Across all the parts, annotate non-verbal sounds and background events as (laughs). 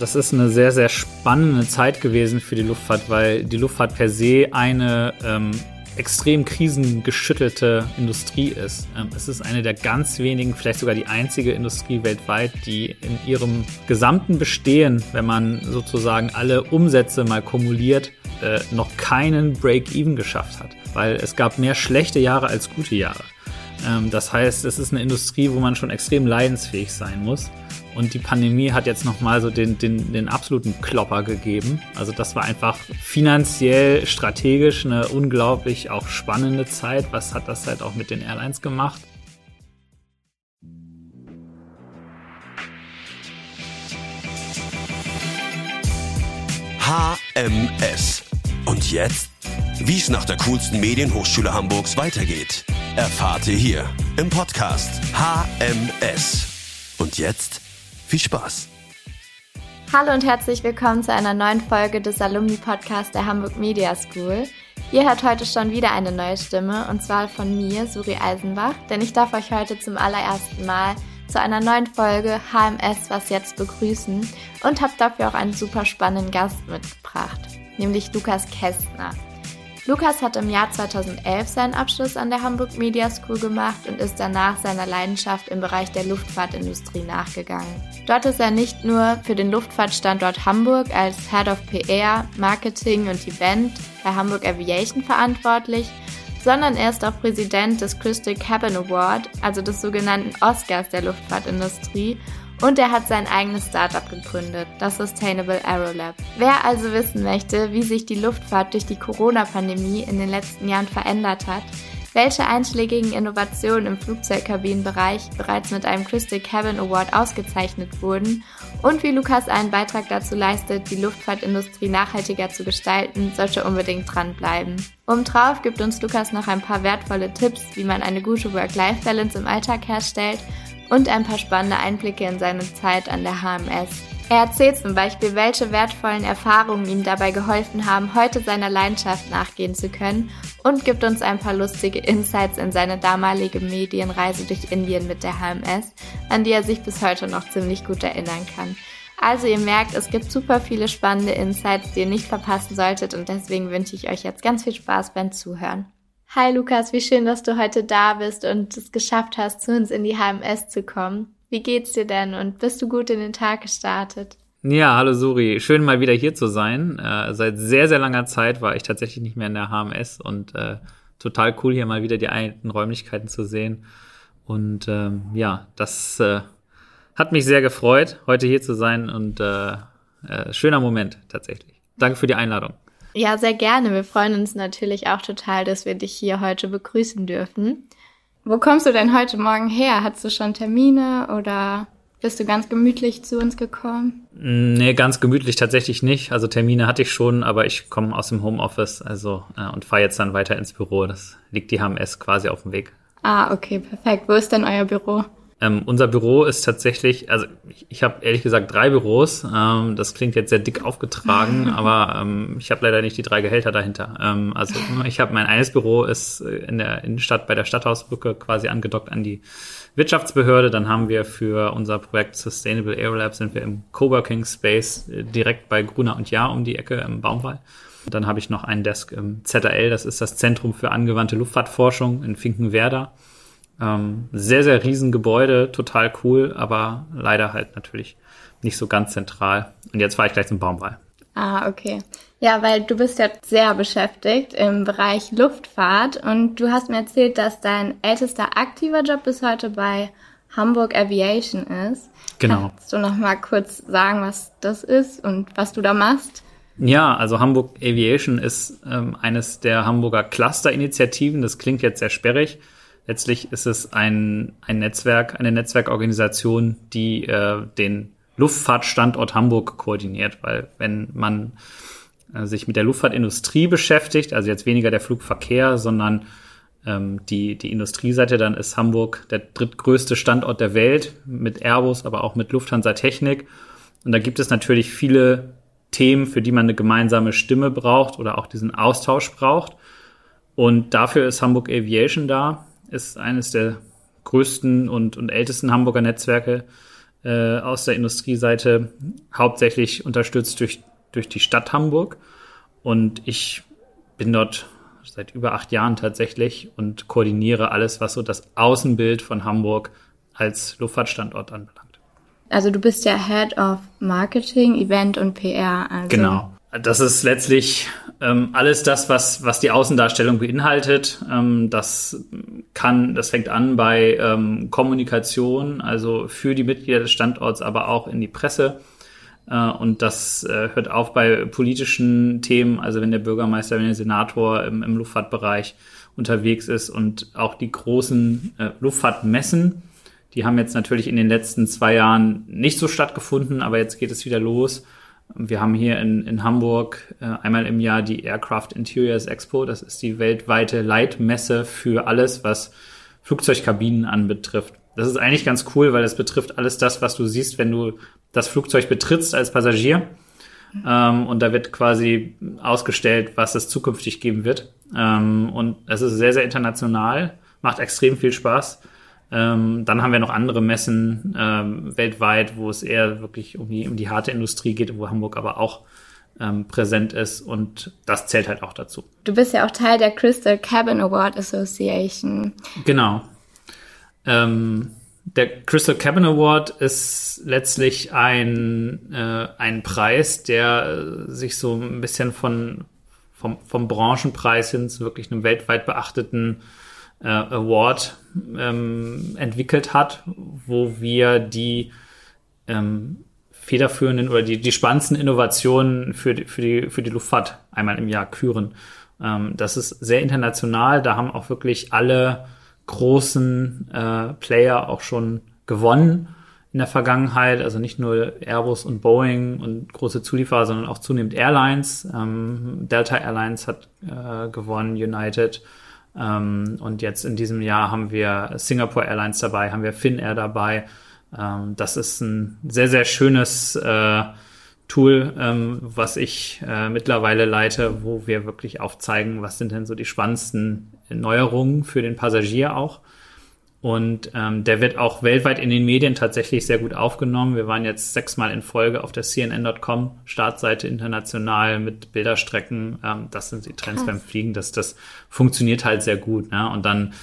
Das ist eine sehr, sehr spannende Zeit gewesen für die Luftfahrt, weil die Luftfahrt per se eine ähm, extrem krisengeschüttelte Industrie ist. Ähm, es ist eine der ganz wenigen, vielleicht sogar die einzige Industrie weltweit, die in ihrem gesamten Bestehen, wenn man sozusagen alle Umsätze mal kumuliert, äh, noch keinen Break-Even geschafft hat. Weil es gab mehr schlechte Jahre als gute Jahre. Ähm, das heißt, es ist eine Industrie, wo man schon extrem leidensfähig sein muss. Und die Pandemie hat jetzt nochmal so den, den, den absoluten Klopper gegeben. Also das war einfach finanziell, strategisch eine unglaublich auch spannende Zeit. Was hat das halt auch mit den Airlines gemacht? HMS. Und jetzt? Wie es nach der coolsten Medienhochschule Hamburgs weitergeht, erfahrt ihr hier im Podcast HMS. Und jetzt viel Spaß! Hallo und herzlich willkommen zu einer neuen Folge des Alumni-Podcasts der Hamburg Media School. Ihr hört heute schon wieder eine neue Stimme und zwar von mir, Suri Eisenbach, denn ich darf euch heute zum allerersten Mal zu einer neuen Folge HMS Was jetzt begrüßen und habe dafür auch einen super spannenden Gast mitgebracht, nämlich Lukas Kästner. Lukas hat im Jahr 2011 seinen Abschluss an der Hamburg Media School gemacht und ist danach seiner Leidenschaft im Bereich der Luftfahrtindustrie nachgegangen. Dort ist er nicht nur für den Luftfahrtstandort Hamburg als Head of PR, Marketing und Event bei Hamburg Aviation verantwortlich, sondern er ist auch Präsident des Crystal Cabin Award, also des sogenannten Oscars der Luftfahrtindustrie und er hat sein eigenes Startup gegründet, das Sustainable Aerolab. Wer also wissen möchte, wie sich die Luftfahrt durch die Corona-Pandemie in den letzten Jahren verändert hat, welche einschlägigen Innovationen im Flugzeugkabinenbereich bereits mit einem Crystal Cabin Award ausgezeichnet wurden und wie Lukas einen Beitrag dazu leistet, die Luftfahrtindustrie nachhaltiger zu gestalten, sollte unbedingt dranbleiben. Obendrauf gibt uns Lukas noch ein paar wertvolle Tipps, wie man eine gute Work-Life-Balance im Alltag herstellt und ein paar spannende Einblicke in seine Zeit an der HMS. Er erzählt zum Beispiel, welche wertvollen Erfahrungen ihm dabei geholfen haben, heute seiner Leidenschaft nachgehen zu können und gibt uns ein paar lustige Insights in seine damalige Medienreise durch Indien mit der HMS, an die er sich bis heute noch ziemlich gut erinnern kann. Also ihr merkt, es gibt super viele spannende Insights, die ihr nicht verpassen solltet und deswegen wünsche ich euch jetzt ganz viel Spaß beim Zuhören. Hi Lukas, wie schön, dass du heute da bist und es geschafft hast, zu uns in die HMS zu kommen. Wie geht's dir denn und bist du gut in den Tag gestartet? Ja, hallo Suri, schön mal wieder hier zu sein. Äh, seit sehr, sehr langer Zeit war ich tatsächlich nicht mehr in der HMS und äh, total cool, hier mal wieder die alten Räumlichkeiten zu sehen. Und ähm, ja, das äh, hat mich sehr gefreut, heute hier zu sein und äh, äh, schöner Moment tatsächlich. Danke für die Einladung. Ja, sehr gerne. Wir freuen uns natürlich auch total, dass wir dich hier heute begrüßen dürfen. Wo kommst du denn heute Morgen her? Hast du schon Termine oder bist du ganz gemütlich zu uns gekommen? Nee, ganz gemütlich tatsächlich nicht. Also Termine hatte ich schon, aber ich komme aus dem Homeoffice also äh, und fahre jetzt dann weiter ins Büro. Das liegt die HMS quasi auf dem Weg. Ah, okay, perfekt. Wo ist denn euer Büro? Ähm, unser Büro ist tatsächlich, also ich, ich habe ehrlich gesagt drei Büros. Ähm, das klingt jetzt sehr dick aufgetragen, (laughs) aber ähm, ich habe leider nicht die drei Gehälter dahinter. Ähm, also ich habe mein eines Büro ist in der Innenstadt bei der Stadthausbrücke quasi angedockt an die Wirtschaftsbehörde. Dann haben wir für unser Projekt Sustainable Aerolab sind wir im Coworking Space äh, direkt bei Gruner und Jahr um die Ecke im Baumwall. Dann habe ich noch einen Desk im ZRL, das ist das Zentrum für angewandte Luftfahrtforschung in Finkenwerder. Ähm, sehr, sehr riesen Gebäude, total cool, aber leider halt natürlich nicht so ganz zentral. Und jetzt fahre ich gleich zum Baumwall. Ah, okay. Ja, weil du bist ja sehr beschäftigt im Bereich Luftfahrt und du hast mir erzählt, dass dein ältester aktiver Job bis heute bei Hamburg Aviation ist. Genau. Kannst du noch mal kurz sagen, was das ist und was du da machst? Ja, also Hamburg Aviation ist ähm, eines der Hamburger Cluster-Initiativen. Das klingt jetzt sehr sperrig. Letztlich ist es ein, ein Netzwerk, eine Netzwerkorganisation, die äh, den Luftfahrtstandort Hamburg koordiniert, weil wenn man äh, sich mit der Luftfahrtindustrie beschäftigt, also jetzt weniger der Flugverkehr, sondern ähm, die, die Industrieseite, dann ist Hamburg der drittgrößte Standort der Welt mit Airbus, aber auch mit Lufthansa Technik. Und da gibt es natürlich viele Themen, für die man eine gemeinsame Stimme braucht oder auch diesen Austausch braucht. Und dafür ist Hamburg Aviation da ist eines der größten und, und ältesten Hamburger Netzwerke äh, aus der Industrieseite hauptsächlich unterstützt durch, durch die Stadt Hamburg. Und ich bin dort seit über acht Jahren tatsächlich und koordiniere alles, was so das Außenbild von Hamburg als Luftfahrtstandort anbelangt. Also du bist ja Head of Marketing, Event und PR. Also. Genau. Das ist letztlich ähm, alles das, was, was die Außendarstellung beinhaltet. Ähm, das kann, das fängt an bei ähm, Kommunikation, also für die Mitglieder des Standorts, aber auch in die Presse. Äh, und das äh, hört auf bei politischen Themen, also wenn der Bürgermeister, wenn der Senator im, im Luftfahrtbereich unterwegs ist und auch die großen äh, Luftfahrtmessen. Die haben jetzt natürlich in den letzten zwei Jahren nicht so stattgefunden, aber jetzt geht es wieder los. Wir haben hier in, in Hamburg äh, einmal im Jahr die Aircraft Interiors Expo. Das ist die weltweite Leitmesse für alles, was Flugzeugkabinen anbetrifft. Das ist eigentlich ganz cool, weil es betrifft alles das, was du siehst, wenn du das Flugzeug betrittst als Passagier. Ähm, und da wird quasi ausgestellt, was es zukünftig geben wird. Ähm, und es ist sehr, sehr international, macht extrem viel Spaß. Ähm, dann haben wir noch andere Messen ähm, weltweit, wo es eher wirklich um die, um die harte Industrie geht, wo Hamburg aber auch ähm, präsent ist und das zählt halt auch dazu. Du bist ja auch Teil der Crystal Cabin Award Association. Genau. Ähm, der Crystal Cabin Award ist letztlich ein, äh, ein Preis, der sich so ein bisschen von, vom, vom Branchenpreis hin zu wirklich einem weltweit beachteten äh, Award ähm, entwickelt hat, wo wir die ähm, federführenden oder die, die spannendsten Innovationen für die, für, die, für die Luftfahrt einmal im Jahr küren. Ähm, das ist sehr international, da haben auch wirklich alle großen äh, Player auch schon gewonnen in der Vergangenheit, also nicht nur Airbus und Boeing und große Zulieferer, sondern auch zunehmend Airlines. Ähm, Delta Airlines hat äh, gewonnen, United, ähm, und jetzt in diesem Jahr haben wir Singapore Airlines dabei, haben wir Finnair dabei. Ähm, das ist ein sehr, sehr schönes äh, Tool, ähm, was ich äh, mittlerweile leite, wo wir wirklich aufzeigen, was sind denn so die spannendsten Neuerungen für den Passagier auch. Und ähm, der wird auch weltweit in den Medien tatsächlich sehr gut aufgenommen. Wir waren jetzt sechsmal in Folge auf der CNN.com Startseite international mit Bilderstrecken. Ähm, das sind die Trends Krass. beim Fliegen. Das, das funktioniert halt sehr gut. Ne? Und dann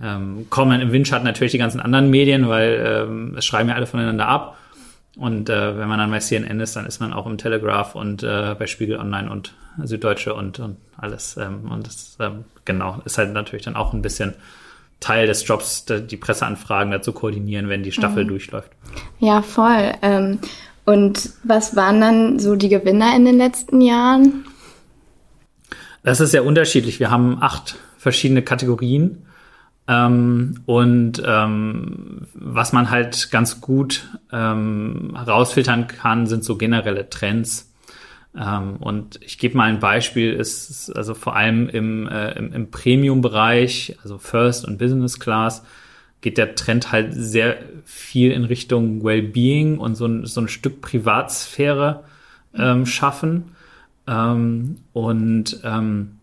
ähm, kommen im Windschatten natürlich die ganzen anderen Medien, weil ähm, es schreiben ja alle voneinander ab. Und äh, wenn man dann bei CNN ist, dann ist man auch im Telegraph und äh, bei Spiegel Online und Süddeutsche und, und alles. Ähm, und das ähm, genau ist halt natürlich dann auch ein bisschen Teil des Jobs, die Presseanfragen dazu koordinieren, wenn die Staffel mhm. durchläuft. Ja, voll. Ähm, und was waren dann so die Gewinner in den letzten Jahren? Das ist sehr unterschiedlich. Wir haben acht verschiedene Kategorien. Ähm, und ähm, was man halt ganz gut ähm, herausfiltern kann, sind so generelle Trends. Ähm, und ich gebe mal ein Beispiel, ist also vor allem im, äh, im, im Premium-Bereich, also First und Business Class, geht der Trend halt sehr viel in Richtung Wellbeing und so ein, so ein Stück Privatsphäre ähm, schaffen. Ähm, und ähm,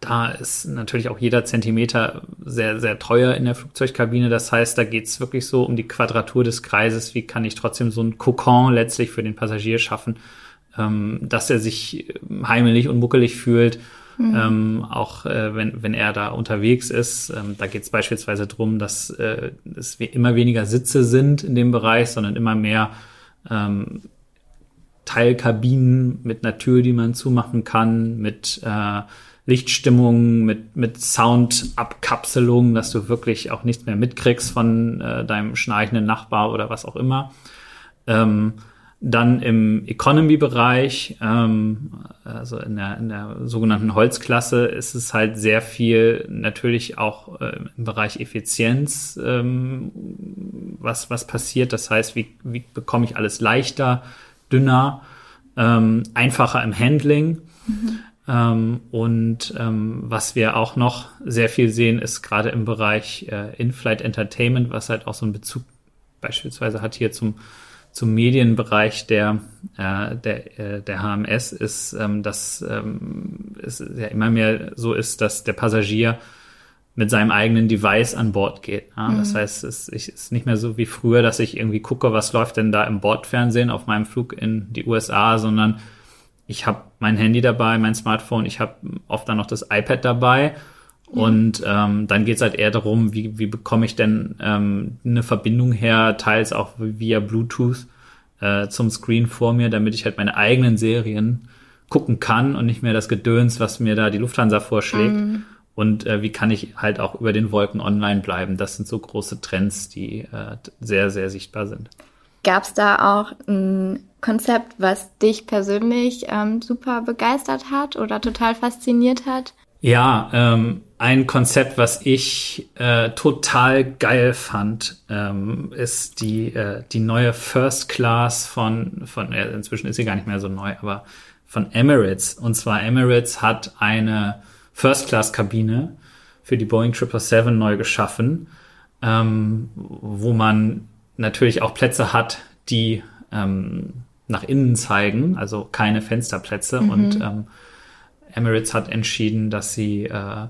da ist natürlich auch jeder Zentimeter sehr, sehr teuer in der Flugzeugkabine. Das heißt, da geht es wirklich so um die Quadratur des Kreises. Wie kann ich trotzdem so ein Kokon letztlich für den Passagier schaffen, ähm, dass er sich heimelig und muckelig fühlt. Mhm. Ähm, auch äh, wenn, wenn er da unterwegs ist. Ähm, da geht es beispielsweise drum, dass äh, es immer weniger Sitze sind in dem Bereich, sondern immer mehr ähm, Teilkabinen mit einer Tür, die man zumachen kann, mit äh, Lichtstimmung, mit, mit Soundabkapselung, dass du wirklich auch nichts mehr mitkriegst von äh, deinem schnarchenden Nachbar oder was auch immer. Ähm, dann im Economy-Bereich, ähm, also in der, in der sogenannten Holzklasse, ist es halt sehr viel natürlich auch äh, im Bereich Effizienz, ähm, was, was passiert. Das heißt, wie, wie bekomme ich alles leichter, dünner, ähm, einfacher im Handling. Mhm. Ähm, und ähm, was wir auch noch sehr viel sehen, ist gerade im Bereich äh, In-Flight Entertainment, was halt auch so einen Bezug beispielsweise hat hier zum zum Medienbereich der, äh, der, äh, der HMS ist, ähm, dass ähm, es ja immer mehr so ist, dass der Passagier mit seinem eigenen Device an Bord geht. Ja? Mhm. Das heißt, es ist nicht mehr so wie früher, dass ich irgendwie gucke, was läuft denn da im Bordfernsehen auf meinem Flug in die USA, sondern ich habe mein Handy dabei, mein Smartphone, ich habe oft dann noch das iPad dabei. Ja. Und ähm, dann geht es halt eher darum, wie, wie bekomme ich denn ähm, eine Verbindung her, teils auch via Bluetooth äh, zum Screen vor mir, damit ich halt meine eigenen Serien gucken kann und nicht mehr das Gedöns, was mir da die Lufthansa vorschlägt. Mhm. Und äh, wie kann ich halt auch über den Wolken online bleiben? Das sind so große Trends, die äh, sehr, sehr sichtbar sind. Gab es da auch ein Konzept, was dich persönlich ähm, super begeistert hat oder total fasziniert hat? Ja, ähm, ein Konzept, was ich äh, total geil fand, ähm, ist die, äh, die neue First Class von, von äh, inzwischen ist sie gar nicht mehr so neu, aber von Emirates. Und zwar Emirates hat eine First-Class-Kabine für die Boeing 777 neu geschaffen, ähm, wo man natürlich auch Plätze hat, die ähm, nach innen zeigen, also keine Fensterplätze. Mhm. Und ähm, Emirates hat entschieden, dass sie äh,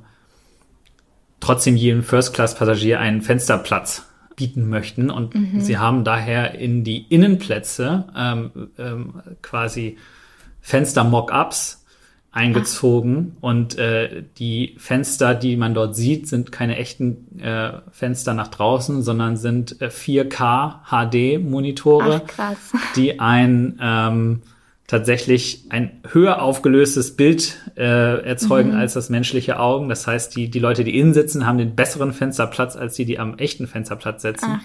trotzdem jedem First-Class-Passagier einen Fensterplatz bieten möchten. Und mhm. sie haben daher in die Innenplätze ähm, ähm, quasi Fenster-Mock-ups eingezogen Ach. und äh, die Fenster, die man dort sieht, sind keine echten äh, Fenster nach draußen, sondern sind äh, 4K HD Monitore, die ein ähm, tatsächlich ein höher aufgelöstes Bild äh, erzeugen mhm. als das menschliche Augen. Das heißt, die die Leute, die innen sitzen, haben den besseren Fensterplatz als die, die am echten Fensterplatz sitzen. Ach.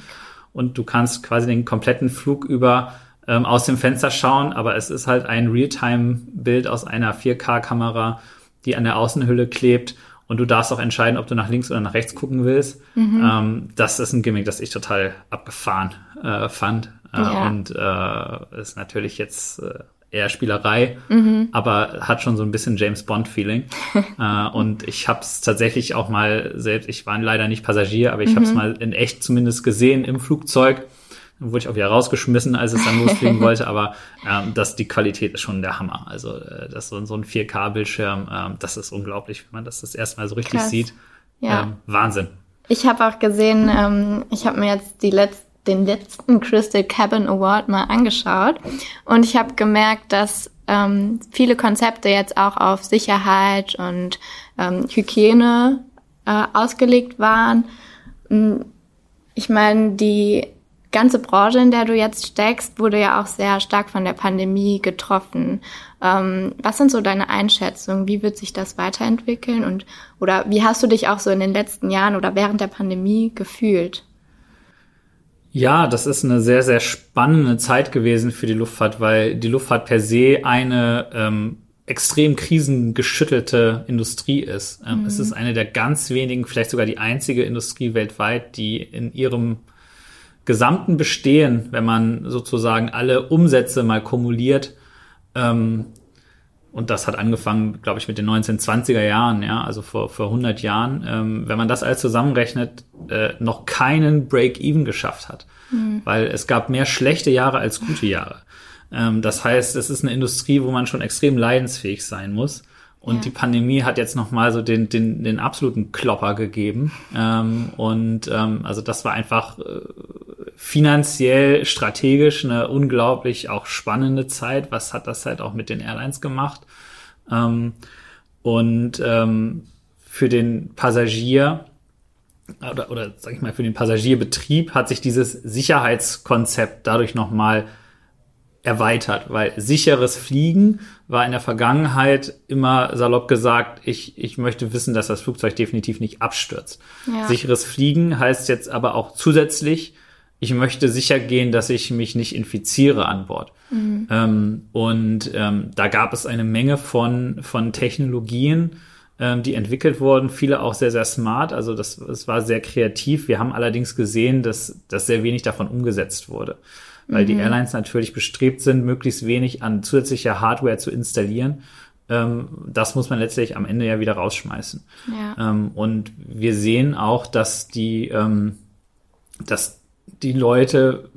Und du kannst quasi den kompletten Flug über ähm, aus dem Fenster schauen, aber es ist halt ein Realtime-Bild aus einer 4K-Kamera, die an der Außenhülle klebt und du darfst auch entscheiden, ob du nach links oder nach rechts gucken willst. Mhm. Ähm, das ist ein Gimmick, das ich total abgefahren äh, fand äh, ja. und äh, ist natürlich jetzt äh, eher Spielerei, mhm. aber hat schon so ein bisschen James Bond Feeling. (laughs) äh, und ich habe es tatsächlich auch mal selbst, ich war leider nicht Passagier, aber ich mhm. habe es mal in echt zumindest gesehen im Flugzeug dann wurde ich auch wieder rausgeschmissen, als es dann losfliegen (laughs) wollte, aber ähm, das, die Qualität ist schon der Hammer. Also äh, das so, so ein 4K-Bildschirm, ähm, das ist unglaublich, wenn man das das erste Mal so richtig Krass. sieht. Ja. Ähm, Wahnsinn. Ich habe auch gesehen, ähm, ich habe mir jetzt die letzten den letzten Crystal Cabin Award mal angeschaut und ich habe gemerkt, dass ähm, viele Konzepte jetzt auch auf Sicherheit und ähm, Hygiene äh, ausgelegt waren. Hm, ich meine, die ganze Branche, in der du jetzt steckst, wurde ja auch sehr stark von der Pandemie getroffen. Ähm, was sind so deine Einschätzungen? Wie wird sich das weiterentwickeln? Und oder wie hast du dich auch so in den letzten Jahren oder während der Pandemie gefühlt? Ja, das ist eine sehr, sehr spannende Zeit gewesen für die Luftfahrt, weil die Luftfahrt per se eine ähm, extrem krisengeschüttelte Industrie ist. Ähm, mhm. Es ist eine der ganz wenigen, vielleicht sogar die einzige Industrie weltweit, die in ihrem gesamten Bestehen, wenn man sozusagen alle Umsätze mal kumuliert, ähm, und das hat angefangen, glaube ich, mit den 1920er Jahren, ja, also vor, vor 100 Jahren, ähm, wenn man das alles zusammenrechnet, äh, noch keinen Break-Even geschafft hat. Mhm. Weil es gab mehr schlechte Jahre als gute Jahre. Ähm, das heißt, es ist eine Industrie, wo man schon extrem leidensfähig sein muss. Und ja. die Pandemie hat jetzt nochmal so den, den, den absoluten Klopper gegeben. Ähm, und ähm, also das war einfach äh, finanziell, strategisch eine unglaublich auch spannende Zeit. Was hat das halt auch mit den Airlines gemacht? Ähm, und ähm, für den Passagier oder, oder sag ich mal, für den Passagierbetrieb hat sich dieses Sicherheitskonzept dadurch nochmal erweitert, weil sicheres Fliegen war in der Vergangenheit immer salopp gesagt, ich, ich möchte wissen, dass das Flugzeug definitiv nicht abstürzt. Ja. Sicheres Fliegen heißt jetzt aber auch zusätzlich, ich möchte sicher gehen, dass ich mich nicht infiziere an Bord. Mhm. Ähm, und ähm, da gab es eine Menge von, von Technologien, ähm, die entwickelt wurden, viele auch sehr, sehr smart. Also das, das war sehr kreativ. Wir haben allerdings gesehen, dass, dass sehr wenig davon umgesetzt wurde weil mhm. die Airlines natürlich bestrebt sind, möglichst wenig an zusätzlicher Hardware zu installieren. Ähm, das muss man letztlich am Ende ja wieder rausschmeißen. Ja. Ähm, und wir sehen auch, dass die, ähm, dass die Leute,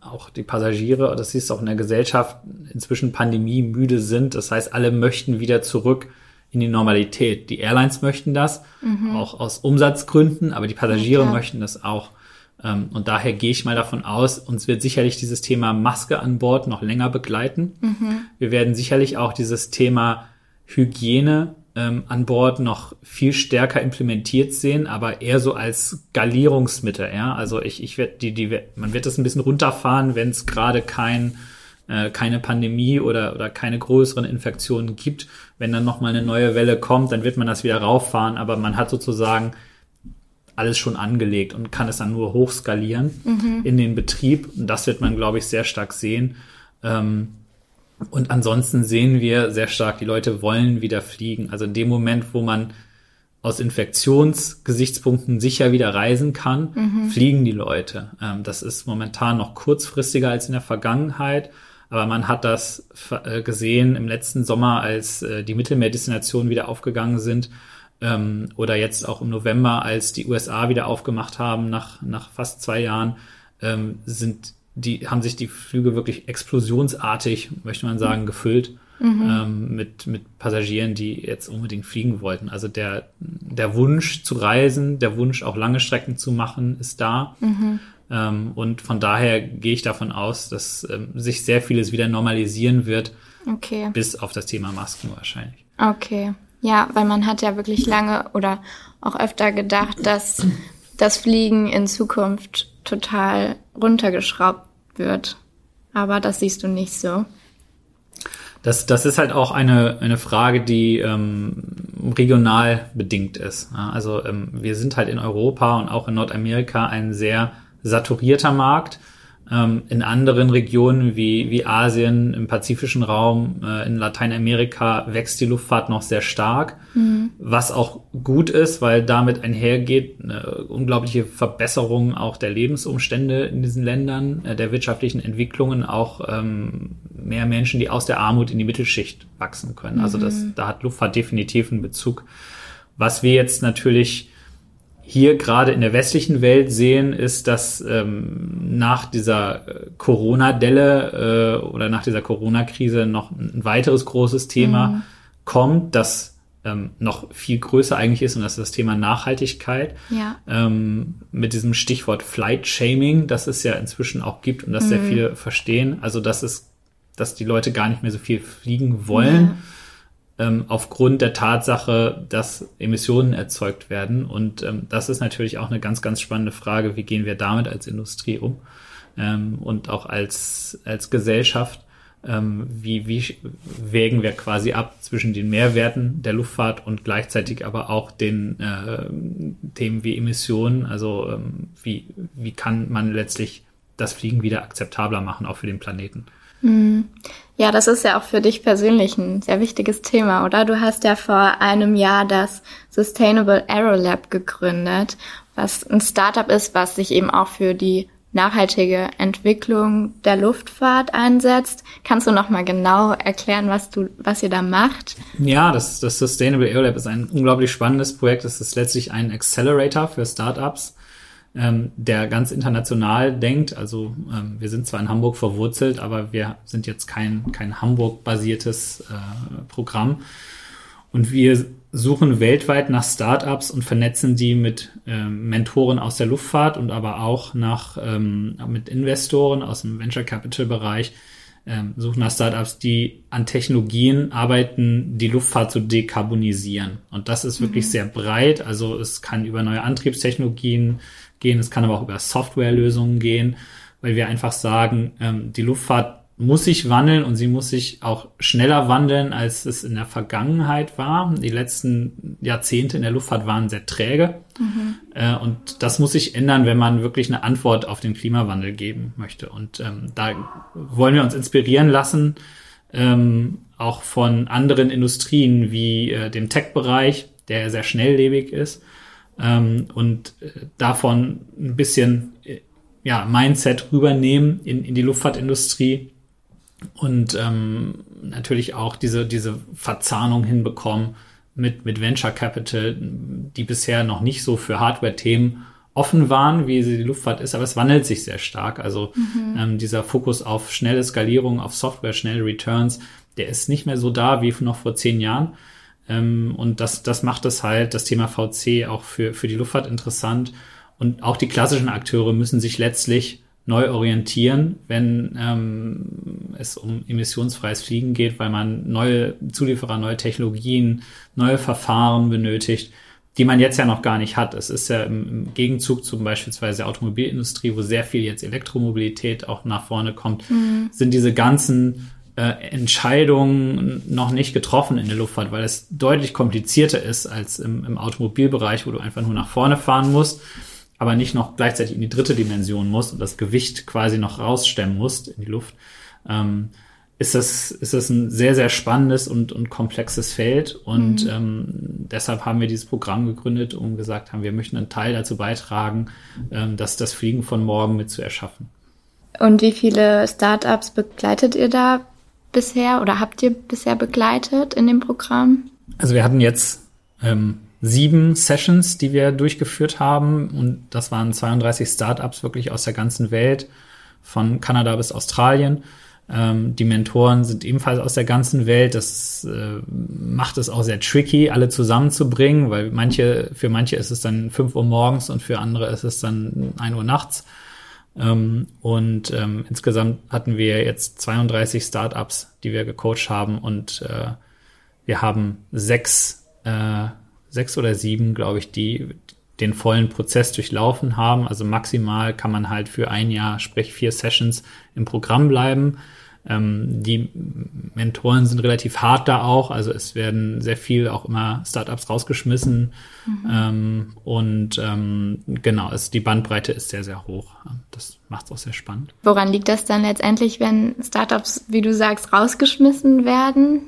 auch die Passagiere, das siehst du auch in der Gesellschaft, inzwischen Pandemie müde sind. Das heißt, alle möchten wieder zurück in die Normalität. Die Airlines möchten das, mhm. auch aus Umsatzgründen, aber die Passagiere ja. möchten das auch. Ähm, und daher gehe ich mal davon aus, uns wird sicherlich dieses Thema Maske an Bord noch länger begleiten. Mhm. Wir werden sicherlich auch dieses Thema Hygiene ähm, an Bord noch viel stärker implementiert sehen, aber eher so als Skalierungsmittel. Ja, also ich, ich werde die, die, man wird das ein bisschen runterfahren, wenn es gerade kein äh, keine Pandemie oder, oder keine größeren Infektionen gibt. Wenn dann nochmal eine neue Welle kommt, dann wird man das wieder rauffahren, aber man hat sozusagen alles schon angelegt und kann es dann nur hochskalieren mhm. in den Betrieb. Und das wird man, glaube ich, sehr stark sehen. Ähm, und ansonsten sehen wir sehr stark, die Leute wollen wieder fliegen. Also in dem Moment, wo man aus Infektionsgesichtspunkten sicher wieder reisen kann, mhm. fliegen die Leute. Ähm, das ist momentan noch kurzfristiger als in der Vergangenheit. Aber man hat das äh, gesehen im letzten Sommer, als äh, die Mittelmeerdestinationen wieder aufgegangen sind. Ähm, oder jetzt auch im November, als die USA wieder aufgemacht haben nach, nach fast zwei Jahren, ähm, sind die, haben sich die Flüge wirklich explosionsartig, möchte man sagen, gefüllt. Mhm. Ähm, mit, mit Passagieren, die jetzt unbedingt fliegen wollten. Also der, der Wunsch zu reisen, der Wunsch auch lange Strecken zu machen, ist da. Mhm. Ähm, und von daher gehe ich davon aus, dass ähm, sich sehr vieles wieder normalisieren wird. Okay. Bis auf das Thema Masken wahrscheinlich. Okay. Ja, weil man hat ja wirklich lange oder auch öfter gedacht, dass das Fliegen in Zukunft total runtergeschraubt wird. Aber das siehst du nicht so. Das, das ist halt auch eine, eine Frage, die ähm, regional bedingt ist. Also ähm, wir sind halt in Europa und auch in Nordamerika ein sehr saturierter Markt. Ähm, in anderen Regionen wie, wie Asien, im pazifischen Raum, äh, in Lateinamerika wächst die Luftfahrt noch sehr stark, mhm. was auch gut ist, weil damit einhergeht eine unglaubliche Verbesserung auch der Lebensumstände in diesen Ländern, äh, der wirtschaftlichen Entwicklungen, auch ähm, mehr Menschen, die aus der Armut in die Mittelschicht wachsen können. Also das, mhm. da hat Luftfahrt definitiv einen Bezug. Was wir jetzt natürlich hier gerade in der westlichen Welt sehen, ist, dass ähm, nach dieser äh, Corona-Delle äh, oder nach dieser Corona-Krise noch ein weiteres großes Thema mhm. kommt, das ähm, noch viel größer eigentlich ist und das ist das Thema Nachhaltigkeit. Ja. Ähm, mit diesem Stichwort Flight Shaming, das es ja inzwischen auch gibt und das mhm. sehr viele verstehen. Also, dass es, dass die Leute gar nicht mehr so viel fliegen wollen. Ja ähm, aufgrund der Tatsache, dass Emissionen erzeugt werden. Und ähm, das ist natürlich auch eine ganz, ganz spannende Frage, wie gehen wir damit als Industrie um ähm, und auch als, als Gesellschaft. Ähm, wie, wie wägen wir quasi ab zwischen den Mehrwerten der Luftfahrt und gleichzeitig aber auch den äh, Themen wie Emissionen? Also ähm, wie, wie kann man letztlich das Fliegen wieder akzeptabler machen, auch für den Planeten? Hm. Ja, das ist ja auch für dich persönlich ein sehr wichtiges Thema, oder? Du hast ja vor einem Jahr das Sustainable Aero Lab gegründet, was ein Startup ist, was sich eben auch für die nachhaltige Entwicklung der Luftfahrt einsetzt. Kannst du noch mal genau erklären, was du, was ihr da macht? Ja, das, das Sustainable Aero Lab ist ein unglaublich spannendes Projekt. Es ist letztlich ein Accelerator für Startups ähm, der ganz international denkt. Also ähm, wir sind zwar in Hamburg verwurzelt, aber wir sind jetzt kein, kein Hamburg-basiertes äh, Programm. Und wir suchen weltweit nach Startups und vernetzen die mit ähm, Mentoren aus der Luftfahrt und aber auch nach, ähm, mit Investoren aus dem Venture Capital Bereich, ähm, suchen nach Startups, die an Technologien arbeiten, die Luftfahrt zu dekarbonisieren. Und das ist wirklich mhm. sehr breit. Also es kann über neue Antriebstechnologien gehen, es kann aber auch über Softwarelösungen gehen, weil wir einfach sagen, ähm, die Luftfahrt muss sich wandeln und sie muss sich auch schneller wandeln, als es in der Vergangenheit war. Die letzten Jahrzehnte in der Luftfahrt waren sehr träge. Mhm. Äh, und das muss sich ändern, wenn man wirklich eine Antwort auf den Klimawandel geben möchte. Und ähm, da wollen wir uns inspirieren lassen, ähm, auch von anderen Industrien wie äh, dem Tech-Bereich, der sehr schnelllebig ist ähm, und äh, davon ein bisschen äh, ja, Mindset rübernehmen in, in die Luftfahrtindustrie und ähm, natürlich auch diese, diese Verzahnung hinbekommen mit, mit Venture Capital, die bisher noch nicht so für Hardware-Themen offen waren, wie sie die Luftfahrt ist, aber es wandelt sich sehr stark. Also mhm. ähm, dieser Fokus auf schnelle Skalierung, auf Software, schnelle Returns, der ist nicht mehr so da wie noch vor zehn Jahren. Ähm, und das, das macht es halt, das Thema VC auch für, für die Luftfahrt interessant. Und auch die klassischen Akteure müssen sich letztlich neu orientieren, wenn ähm, es um emissionsfreies Fliegen geht, weil man neue Zulieferer, neue Technologien, neue Verfahren benötigt, die man jetzt ja noch gar nicht hat. Es ist ja im, im Gegenzug zum beispielsweise der Automobilindustrie, wo sehr viel jetzt Elektromobilität auch nach vorne kommt, mhm. sind diese ganzen Entscheidungen noch nicht getroffen in der Luftfahrt, weil es deutlich komplizierter ist als im, im Automobilbereich, wo du einfach nur nach vorne fahren musst aber nicht noch gleichzeitig in die dritte Dimension muss und das Gewicht quasi noch rausstemmen musst in die Luft, ähm, ist das, ist das ein sehr, sehr spannendes und, und komplexes Feld. Und mhm. ähm, deshalb haben wir dieses Programm gegründet, um gesagt haben, wir möchten einen Teil dazu beitragen, ähm, dass das Fliegen von morgen mit zu erschaffen. Und wie viele Startups begleitet ihr da bisher oder habt ihr bisher begleitet in dem Programm? Also wir hatten jetzt ähm, sieben Sessions, die wir durchgeführt haben. Und das waren 32 Startups wirklich aus der ganzen Welt, von Kanada bis Australien. Ähm, die Mentoren sind ebenfalls aus der ganzen Welt. Das äh, macht es auch sehr tricky, alle zusammenzubringen, weil manche, für manche ist es dann fünf Uhr morgens und für andere ist es dann ein Uhr nachts. Ähm, und ähm, insgesamt hatten wir jetzt 32 Startups, die wir gecoacht haben und äh, wir haben sechs äh, sechs oder sieben, glaube ich, die den vollen Prozess durchlaufen haben. Also maximal kann man halt für ein Jahr, sprich vier Sessions im Programm bleiben. Ähm, die Mentoren sind relativ hart da auch. Also es werden sehr viel auch immer Startups rausgeschmissen. Mhm. Ähm, und ähm, genau, es, die Bandbreite ist sehr, sehr hoch. Das macht es auch sehr spannend. Woran liegt das dann letztendlich, wenn Startups, wie du sagst, rausgeschmissen werden?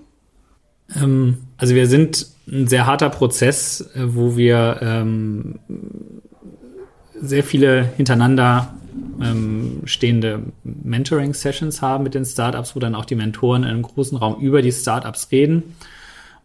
Ähm, also wir sind ein sehr harter Prozess, äh, wo wir ähm, sehr viele hintereinander ähm, stehende Mentoring-Sessions haben mit den Startups, wo dann auch die Mentoren in einem großen Raum über die Startups reden.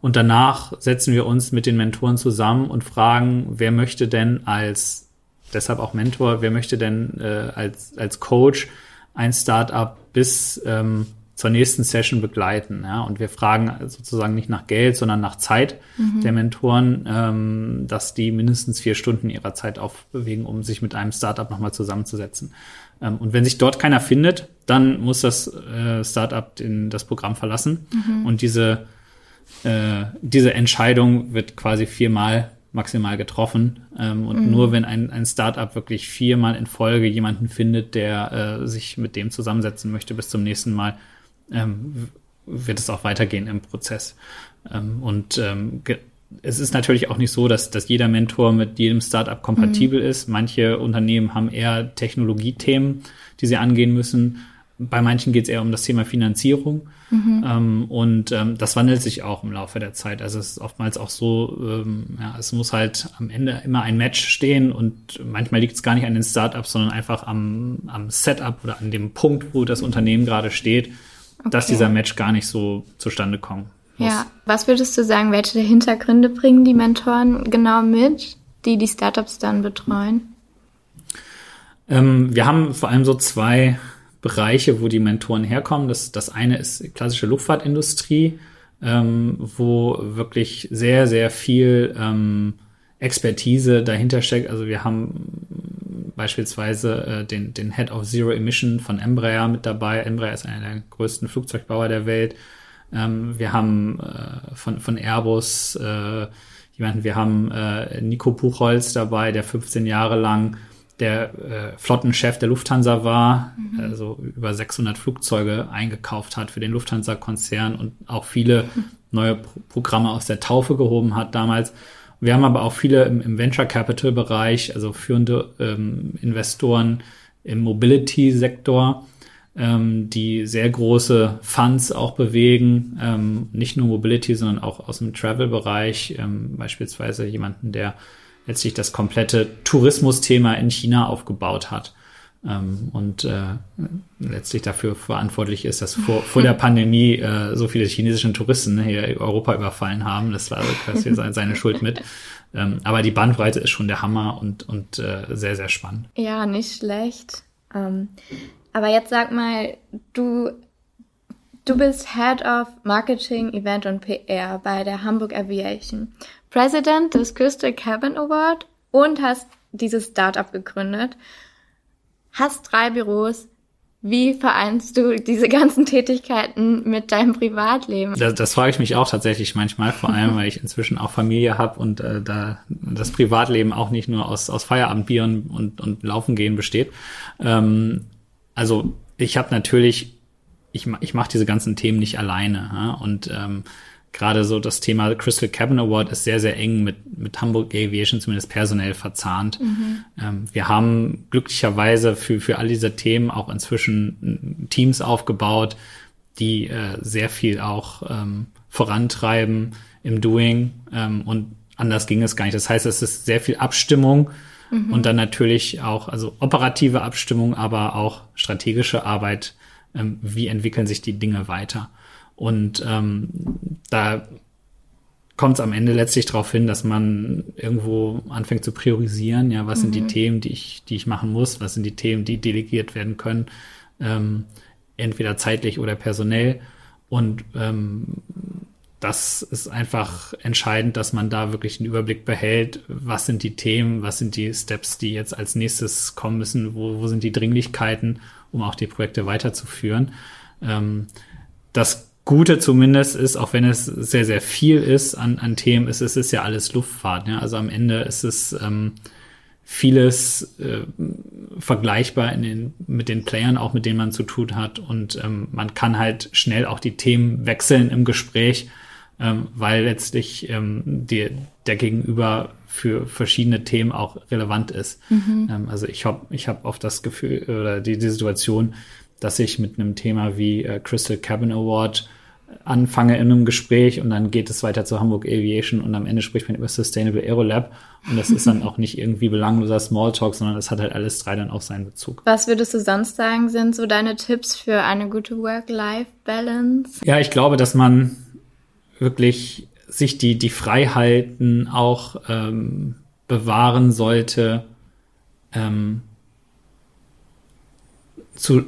Und danach setzen wir uns mit den Mentoren zusammen und fragen, wer möchte denn als, deshalb auch Mentor, wer möchte denn äh, als, als Coach ein Startup bis ähm, zur nächsten Session begleiten. Ja? Und wir fragen sozusagen nicht nach Geld, sondern nach Zeit mhm. der Mentoren, ähm, dass die mindestens vier Stunden ihrer Zeit aufbewegen, um sich mit einem Startup nochmal zusammenzusetzen. Ähm, und wenn sich dort keiner findet, dann muss das äh, Startup den, das Programm verlassen. Mhm. Und diese, äh, diese Entscheidung wird quasi viermal maximal getroffen. Ähm, und mhm. nur wenn ein, ein Startup wirklich viermal in Folge jemanden findet, der äh, sich mit dem zusammensetzen möchte bis zum nächsten Mal, ähm, wird es auch weitergehen im Prozess. Ähm, und ähm, es ist natürlich auch nicht so, dass, dass jeder Mentor mit jedem Startup kompatibel mhm. ist. Manche Unternehmen haben eher Technologiethemen, die sie angehen müssen. Bei manchen geht es eher um das Thema Finanzierung. Mhm. Ähm, und ähm, das wandelt sich auch im Laufe der Zeit. Also es ist oftmals auch so, ähm, ja, es muss halt am Ende immer ein Match stehen und manchmal liegt es gar nicht an den Startups, sondern einfach am, am Setup oder an dem Punkt, wo das Unternehmen gerade steht okay. dass dieser Match gar nicht so zustande kommt. Ja, was würdest du sagen, welche Hintergründe bringen die Mentoren genau mit, die die Startups dann betreuen? Ähm, wir haben vor allem so zwei Bereiche, wo die Mentoren herkommen. Das, das eine ist klassische Luftfahrtindustrie, ähm, wo wirklich sehr, sehr viel ähm, Expertise dahinter steckt. Also wir haben beispielsweise äh, den, den Head of Zero Emission von Embraer mit dabei. Embraer ist einer der größten Flugzeugbauer der Welt. Ähm, wir haben äh, von, von Airbus äh, jemanden, wir haben äh, Nico Buchholz dabei, der 15 Jahre lang der äh, Flottenchef der Lufthansa war, mhm. also über 600 Flugzeuge eingekauft hat für den Lufthansa-Konzern und auch viele (laughs) neue Pro Programme aus der Taufe gehoben hat damals. Wir haben aber auch viele im, im Venture Capital Bereich, also führende ähm, Investoren im Mobility-Sektor, ähm, die sehr große Funds auch bewegen, ähm, nicht nur Mobility, sondern auch aus dem Travel-Bereich, ähm, beispielsweise jemanden, der letztlich das komplette Tourismusthema in China aufgebaut hat ähm, und äh, letztlich dafür verantwortlich ist, dass vor, vor der Pandemie äh, so viele chinesischen Touristen hier Europa überfallen haben. Das war quasi (laughs) seine Schuld mit. Ähm, aber die Bandbreite ist schon der Hammer und, und äh, sehr, sehr spannend. Ja, nicht schlecht. Ähm, aber jetzt sag mal, du Du bist Head of Marketing, Event und PR bei der Hamburg Aviation, President des Crystal Cabin Award und hast dieses Startup gegründet. Hast drei Büros, wie vereinst du diese ganzen Tätigkeiten mit deinem Privatleben? Das, das frage ich mich auch tatsächlich manchmal, vor allem, (laughs) weil ich inzwischen auch Familie habe und äh, da das Privatleben auch nicht nur aus, aus Feierabendbieren und, und Laufen gehen besteht. Ähm, also ich habe natürlich, ich, ich mache diese ganzen Themen nicht alleine. Ja? Und ähm, gerade so das Thema Crystal Cabin Award ist sehr, sehr eng mit, mit Hamburg Aviation zumindest personell verzahnt. Mhm. Ähm, wir haben glücklicherweise für, für all diese Themen auch inzwischen Teams aufgebaut, die äh, sehr viel auch ähm, vorantreiben im Doing ähm, und anders ging es gar nicht. Das heißt, es ist sehr viel Abstimmung mhm. und dann natürlich auch, also operative Abstimmung, aber auch strategische Arbeit. Ähm, wie entwickeln sich die Dinge weiter? Und ähm, da kommt es am Ende letztlich darauf hin, dass man irgendwo anfängt zu priorisieren. Ja, was mhm. sind die mhm. Themen, die ich, die ich machen muss? Was sind die Themen, die delegiert werden können? Ähm, entweder zeitlich oder personell. Und ähm, das ist einfach entscheidend, dass man da wirklich einen Überblick behält. Was sind die Themen? Was sind die Steps, die jetzt als nächstes kommen müssen? Wo, wo sind die Dringlichkeiten, um auch die Projekte weiterzuführen? Ähm, das Gute zumindest ist, auch wenn es sehr, sehr viel ist an, an Themen, ist, es ist ja alles Luftfahrt. Ja? Also am Ende ist es ähm, vieles äh, vergleichbar in den, mit den Playern, auch mit denen man zu tun hat. Und ähm, man kann halt schnell auch die Themen wechseln im Gespräch, ähm, weil letztlich ähm, die, der Gegenüber für verschiedene Themen auch relevant ist. Mhm. Ähm, also ich habe ich hab oft das Gefühl oder die, die Situation, dass ich mit einem Thema wie äh, Crystal Cabin Award anfange in einem Gespräch und dann geht es weiter zu Hamburg Aviation und am Ende spricht man über Sustainable Aerolab und das ist dann auch nicht irgendwie belangloser Smalltalk, sondern es hat halt alles drei dann auch seinen Bezug. Was würdest du sonst sagen, sind so deine Tipps für eine gute Work-Life-Balance? Ja, ich glaube, dass man wirklich sich die, die Freiheiten auch ähm, bewahren sollte, ähm, zu,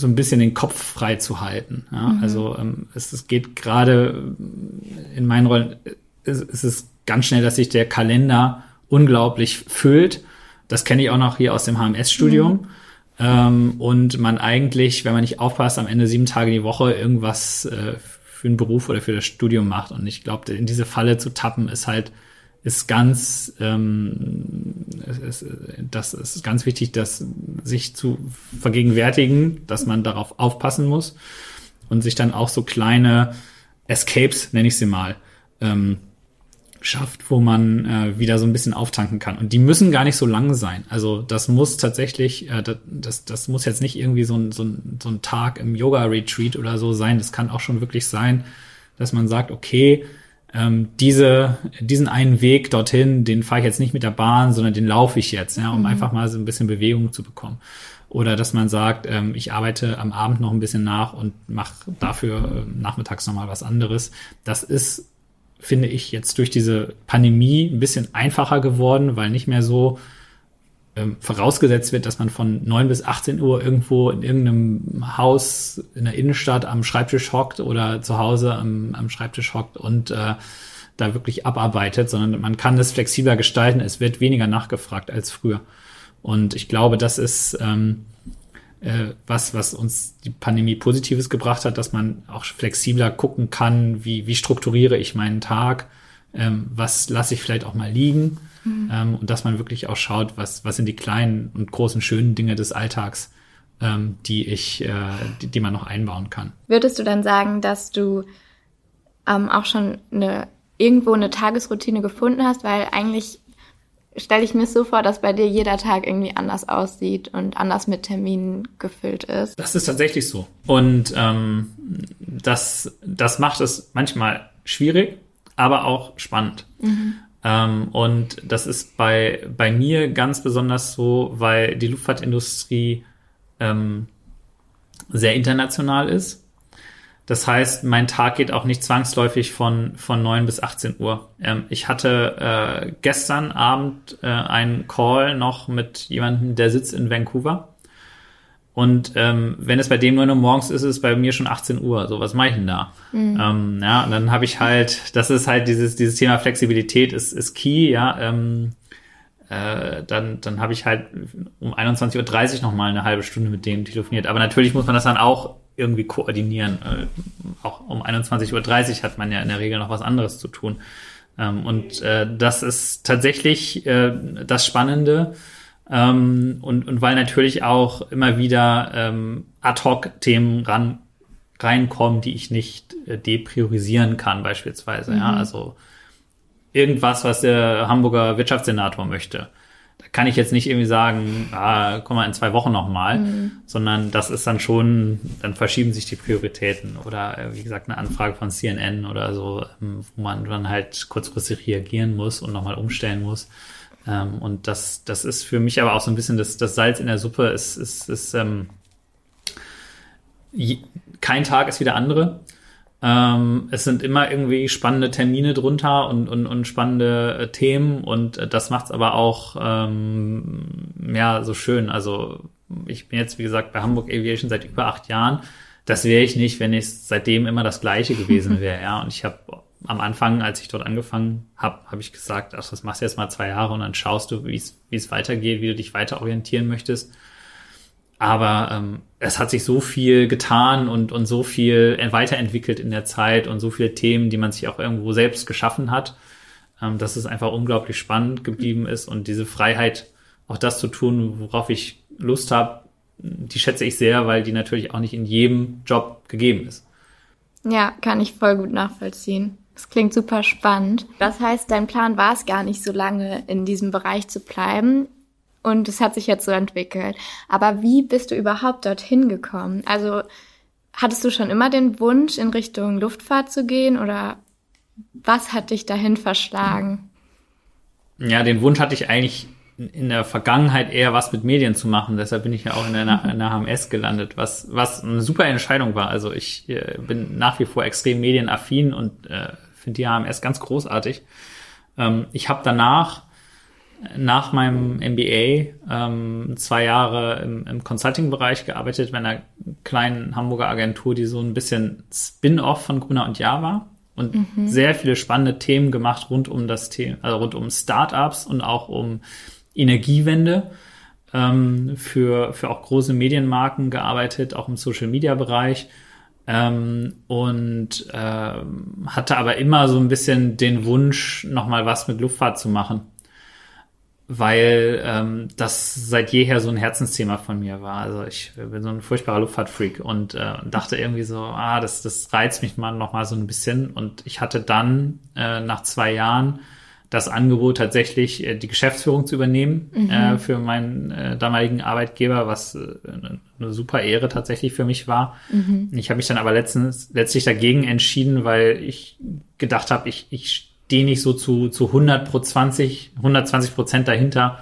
so ein bisschen den Kopf frei zu halten. Ja? Mhm. Also ähm, es, es geht gerade in meinen Rollen, es, es ist ganz schnell, dass sich der Kalender unglaublich füllt. Das kenne ich auch noch hier aus dem HMS-Studium. Mhm. Ähm, und man eigentlich, wenn man nicht aufpasst, am Ende sieben Tage die Woche irgendwas äh, für einen Beruf oder für das Studium macht. Und ich glaube, in diese Falle zu tappen, ist halt ist ganz, ähm, ist, das ist ganz wichtig, dass sich zu vergegenwärtigen, dass man darauf aufpassen muss und sich dann auch so kleine Escapes, nenne ich sie mal, ähm, schafft, wo man äh, wieder so ein bisschen auftanken kann. Und die müssen gar nicht so lang sein. Also das muss tatsächlich, äh, das, das muss jetzt nicht irgendwie so ein, so ein, so ein Tag im Yoga-Retreat oder so sein. Das kann auch schon wirklich sein, dass man sagt, okay, ähm, diese, diesen einen Weg dorthin, den fahre ich jetzt nicht mit der Bahn, sondern den laufe ich jetzt, ja, um mhm. einfach mal so ein bisschen Bewegung zu bekommen. Oder dass man sagt, ähm, ich arbeite am Abend noch ein bisschen nach und mache dafür äh, nachmittags nochmal was anderes. Das ist, finde ich, jetzt durch diese Pandemie ein bisschen einfacher geworden, weil nicht mehr so ähm, vorausgesetzt wird, dass man von 9 bis 18 Uhr irgendwo in irgendeinem Haus in der Innenstadt am Schreibtisch hockt oder zu Hause am, am Schreibtisch hockt und äh, da wirklich abarbeitet, sondern man kann es flexibler gestalten. Es wird weniger nachgefragt als früher. Und ich glaube, das ist ähm, äh, was, was uns die Pandemie Positives gebracht hat, dass man auch flexibler gucken kann, wie, wie strukturiere ich meinen Tag, ähm, was lasse ich vielleicht auch mal liegen Mhm. Ähm, und dass man wirklich auch schaut, was, was sind die kleinen und großen schönen Dinge des Alltags, ähm, die ich, äh, die, die man noch einbauen kann. Würdest du dann sagen, dass du ähm, auch schon eine, irgendwo eine Tagesroutine gefunden hast? Weil eigentlich stelle ich mir so vor, dass bei dir jeder Tag irgendwie anders aussieht und anders mit Terminen gefüllt ist. Das ist tatsächlich so. Und ähm, das, das macht es manchmal schwierig, aber auch spannend. Mhm. Ähm, und das ist bei, bei mir ganz besonders so, weil die Luftfahrtindustrie ähm, sehr international ist. Das heißt, mein Tag geht auch nicht zwangsläufig von, von 9 bis 18 Uhr. Ähm, ich hatte äh, gestern Abend äh, einen Call noch mit jemandem, der sitzt in Vancouver. Und ähm, wenn es bei dem 9 Uhr morgens ist, ist es bei mir schon 18 Uhr. So, was mache ich denn da? Mhm. Ähm, ja, und dann habe ich halt, das ist halt dieses, dieses Thema Flexibilität ist, ist key, ja. Ähm, äh, dann, dann habe ich halt um 21.30 Uhr nochmal eine halbe Stunde mit dem telefoniert. Aber natürlich muss man das dann auch irgendwie koordinieren. Äh, auch um 21.30 Uhr hat man ja in der Regel noch was anderes zu tun. Ähm, und äh, das ist tatsächlich äh, das Spannende. Ähm, und, und weil natürlich auch immer wieder ähm, Ad-Hoc-Themen ran, reinkommen, die ich nicht äh, depriorisieren kann, beispielsweise. Mhm. Ja, also irgendwas, was der Hamburger Wirtschaftssenator möchte. Da kann ich jetzt nicht irgendwie sagen, ah, komm mal in zwei Wochen nochmal, mhm. sondern das ist dann schon, dann verschieben sich die Prioritäten oder äh, wie gesagt eine Anfrage von CNN oder so, ähm, wo man dann halt kurzfristig reagieren muss und nochmal umstellen muss. Ähm, und das, das ist für mich aber auch so ein bisschen das, das Salz in der Suppe. Ist, ist, ist ähm, kein Tag ist wie der andere. Ähm, es sind immer irgendwie spannende Termine drunter und, und, und spannende äh, Themen und äh, das macht's aber auch ähm, ja so schön. Also ich bin jetzt wie gesagt bei Hamburg Aviation seit über acht Jahren. Das wäre ich nicht, wenn ich seitdem immer das Gleiche gewesen (laughs) wäre. Ja, und ich habe am Anfang, als ich dort angefangen habe, habe ich gesagt, ach, das machst du jetzt mal zwei Jahre und dann schaust du, wie es weitergeht, wie du dich weiter orientieren möchtest. Aber ähm, es hat sich so viel getan und, und so viel weiterentwickelt in der Zeit und so viele Themen, die man sich auch irgendwo selbst geschaffen hat, ähm, dass es einfach unglaublich spannend geblieben ist und diese Freiheit, auch das zu tun, worauf ich Lust habe, die schätze ich sehr, weil die natürlich auch nicht in jedem Job gegeben ist. Ja, kann ich voll gut nachvollziehen. Das klingt super spannend. Das heißt, dein Plan war es gar nicht so lange in diesem Bereich zu bleiben und es hat sich jetzt so entwickelt. Aber wie bist du überhaupt dorthin gekommen? Also hattest du schon immer den Wunsch, in Richtung Luftfahrt zu gehen oder was hat dich dahin verschlagen? Ja, den Wunsch hatte ich eigentlich in der Vergangenheit eher was mit Medien zu machen. Deshalb bin ich ja auch in der, in der HMS gelandet, was, was eine super Entscheidung war. Also ich äh, bin nach wie vor extrem medienaffin und äh, finde die HMS ganz großartig. Ähm, ich habe danach, nach meinem MBA, ähm, zwei Jahre im, im Consulting-Bereich gearbeitet bei einer kleinen Hamburger Agentur, die so ein bisschen Spin-off von Gruner und Jahr war und mhm. sehr viele spannende Themen gemacht rund um das Thema, also rund um Startups und auch um Energiewende ähm, für, für auch große Medienmarken gearbeitet, auch im Social-Media-Bereich ähm, und ähm, hatte aber immer so ein bisschen den Wunsch, nochmal was mit Luftfahrt zu machen, weil ähm, das seit jeher so ein Herzensthema von mir war. Also ich bin so ein furchtbarer Luftfahrtfreak und äh, dachte irgendwie so, ah, das, das reizt mich mal nochmal so ein bisschen. Und ich hatte dann äh, nach zwei Jahren das Angebot tatsächlich äh, die Geschäftsführung zu übernehmen mhm. äh, für meinen äh, damaligen Arbeitgeber, was äh, eine super Ehre tatsächlich für mich war. Mhm. Ich habe mich dann aber letztens, letztlich dagegen entschieden, weil ich gedacht habe, ich, ich stehe nicht so zu, zu 100 20, 120 Prozent dahinter,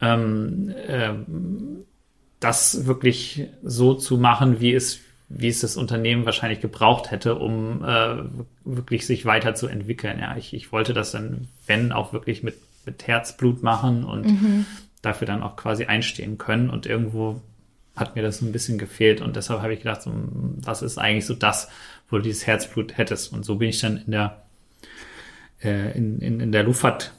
ähm, äh, das wirklich so zu machen, wie es wie es das Unternehmen wahrscheinlich gebraucht hätte, um äh, wirklich sich weiterzuentwickeln. Ja, ich, ich wollte das dann, wenn, auch wirklich mit, mit Herzblut machen und mhm. dafür dann auch quasi einstehen können. Und irgendwo hat mir das ein bisschen gefehlt. Und deshalb habe ich gedacht, so, was ist eigentlich so das, wo du dieses Herzblut hättest? Und so bin ich dann in der, äh, in, in, in der Luftfahrt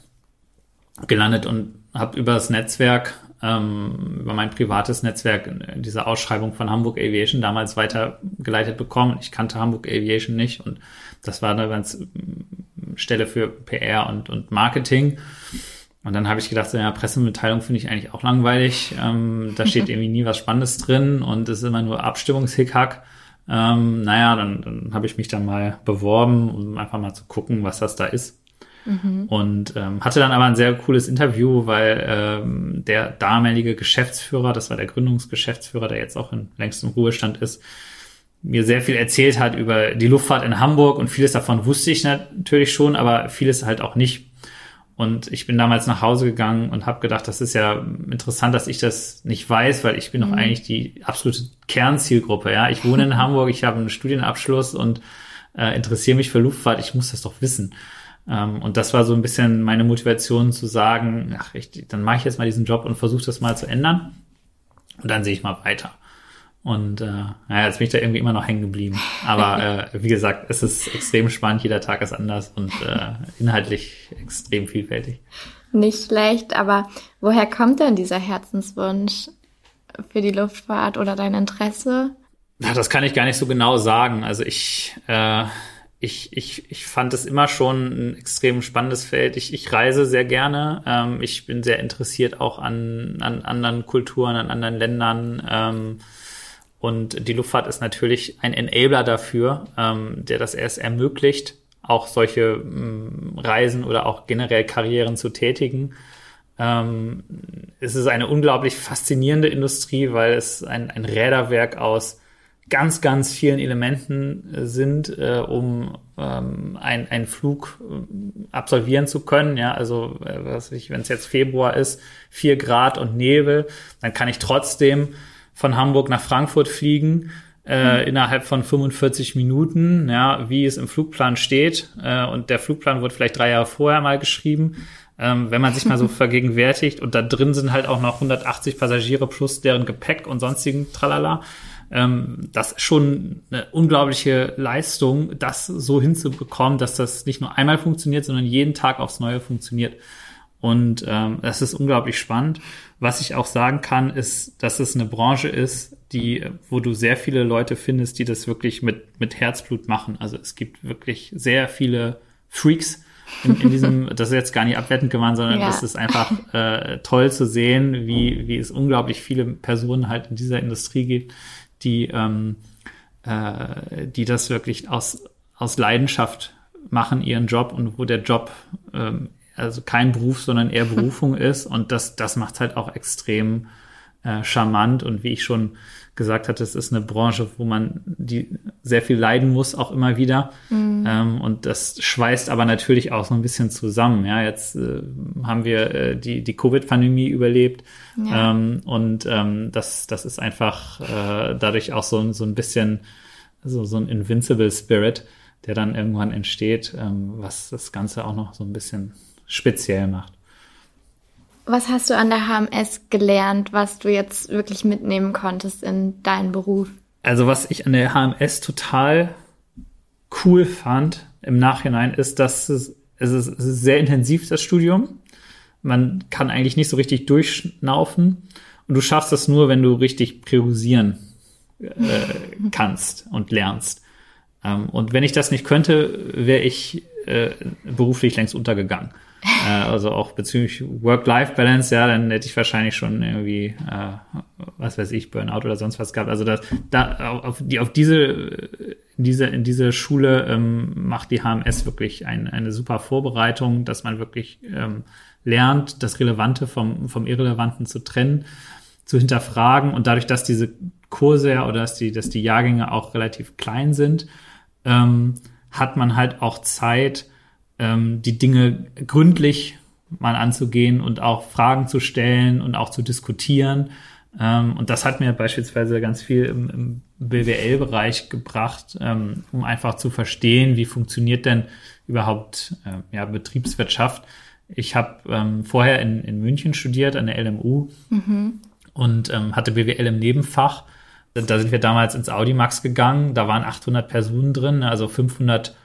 gelandet und habe über das Netzwerk ähm, über mein privates Netzwerk in dieser Ausschreibung von Hamburg Aviation damals weitergeleitet bekommen. Ich kannte Hamburg Aviation nicht und das war eine ganz mm, Stelle für PR und, und Marketing. Und dann habe ich gedacht, so, ja, Pressemitteilung finde ich eigentlich auch langweilig. Ähm, da steht (laughs) irgendwie nie was Spannendes drin und es ist immer nur Abstimmungshickhack. Ähm, naja, dann, dann habe ich mich dann mal beworben, um einfach mal zu gucken, was das da ist. Mhm. Und ähm, hatte dann aber ein sehr cooles Interview, weil ähm, der damalige Geschäftsführer, das war der Gründungsgeschäftsführer, der jetzt auch in längstem Ruhestand ist, mir sehr viel erzählt hat über die Luftfahrt in Hamburg und vieles davon wusste ich natürlich schon, aber vieles halt auch nicht. Und ich bin damals nach Hause gegangen und habe gedacht, das ist ja interessant, dass ich das nicht weiß, weil ich bin mhm. doch eigentlich die absolute Kernzielgruppe. Ja, ich wohne in (laughs) Hamburg, ich habe einen Studienabschluss und äh, interessiere mich für Luftfahrt. Ich muss das doch wissen. Ähm, und das war so ein bisschen meine Motivation zu sagen, ach, ich, dann mache ich jetzt mal diesen Job und versuche das mal zu ändern. Und dann sehe ich mal weiter. Und äh, naja, jetzt bin ich da irgendwie immer noch hängen geblieben. Aber (laughs) äh, wie gesagt, es ist extrem spannend, jeder Tag ist anders und äh, inhaltlich extrem vielfältig. Nicht schlecht, aber woher kommt denn dieser Herzenswunsch für die Luftfahrt oder dein Interesse? Ja, das kann ich gar nicht so genau sagen. Also ich, äh, ich, ich, ich fand es immer schon ein extrem spannendes Feld. Ich, ich reise sehr gerne. Ähm, ich bin sehr interessiert auch an, an anderen Kulturen, an anderen Ländern. Ähm, und die Luftfahrt ist natürlich ein Enabler dafür, ähm, der das erst ermöglicht, auch solche ähm, Reisen oder auch generell Karrieren zu tätigen. Ähm, es ist eine unglaublich faszinierende Industrie, weil es ein, ein Räderwerk aus ganz, ganz vielen Elementen äh, sind, äh, um ähm, ein, einen Flug äh, absolvieren zu können. Ja, also äh, was ich, wenn es jetzt Februar ist, vier Grad und Nebel, dann kann ich trotzdem von Hamburg nach Frankfurt fliegen. Äh, mhm. innerhalb von 45 Minuten, ja, wie es im Flugplan steht. Äh, und der Flugplan wurde vielleicht drei Jahre vorher mal geschrieben. Ähm, wenn man sich mal so (laughs) vergegenwärtigt und da drin sind halt auch noch 180 Passagiere plus deren Gepäck und sonstigen Tralala, ähm, das ist schon eine unglaubliche Leistung, das so hinzubekommen, dass das nicht nur einmal funktioniert, sondern jeden Tag aufs Neue funktioniert. Und ähm, das ist unglaublich spannend. Was ich auch sagen kann, ist, dass es eine Branche ist, die, wo du sehr viele Leute findest, die das wirklich mit, mit Herzblut machen. Also es gibt wirklich sehr viele Freaks in, in diesem, (laughs) das ist jetzt gar nicht abwertend gemeint, sondern ja. das ist einfach äh, toll zu sehen, wie, wie es unglaublich viele Personen halt in dieser Industrie gibt, die, ähm, äh, die das wirklich aus, aus Leidenschaft machen, ihren Job und wo der Job ähm, also kein Beruf, sondern eher (laughs) Berufung ist. Und das, das macht halt auch extrem äh, charmant. Und wie ich schon gesagt hatte, es ist eine Branche, wo man die sehr viel leiden muss, auch immer wieder. Mhm. Ähm, und das schweißt aber natürlich auch so ein bisschen zusammen. Ja, jetzt äh, haben wir äh, die, die Covid-Pandemie überlebt. Ja. Ähm, und ähm, das, das ist einfach äh, dadurch auch so, so ein bisschen so, so ein Invincible Spirit, der dann irgendwann entsteht, ähm, was das Ganze auch noch so ein bisschen speziell macht. Was hast du an der HMS gelernt, was du jetzt wirklich mitnehmen konntest in deinen Beruf? Also was ich an der HMS total cool fand im Nachhinein ist, dass es, es, ist, es ist sehr intensiv, das Studium. Man kann eigentlich nicht so richtig durchschnaufen. Und du schaffst das nur, wenn du richtig priorisieren äh, (laughs) kannst und lernst. Ähm, und wenn ich das nicht könnte, wäre ich äh, beruflich längst untergegangen also auch bezüglich Work-Life-Balance, ja, dann hätte ich wahrscheinlich schon irgendwie, äh, was weiß ich, Burnout oder sonst was gehabt. Also das, da auf, die, auf diese, diese, in diese Schule ähm, macht die HMS wirklich ein, eine super Vorbereitung, dass man wirklich ähm, lernt, das Relevante vom, vom Irrelevanten zu trennen, zu hinterfragen und dadurch, dass diese Kurse ja oder dass die, dass die Jahrgänge auch relativ klein sind, ähm, hat man halt auch Zeit, ähm, die Dinge gründlich mal anzugehen und auch Fragen zu stellen und auch zu diskutieren. Ähm, und das hat mir beispielsweise ganz viel im, im BWL-Bereich gebracht, ähm, um einfach zu verstehen, wie funktioniert denn überhaupt äh, ja, Betriebswirtschaft. Ich habe ähm, vorher in, in München studiert an der LMU mhm. und ähm, hatte BWL im Nebenfach. Da sind wir damals ins Audimax gegangen. Da waren 800 Personen drin, also 500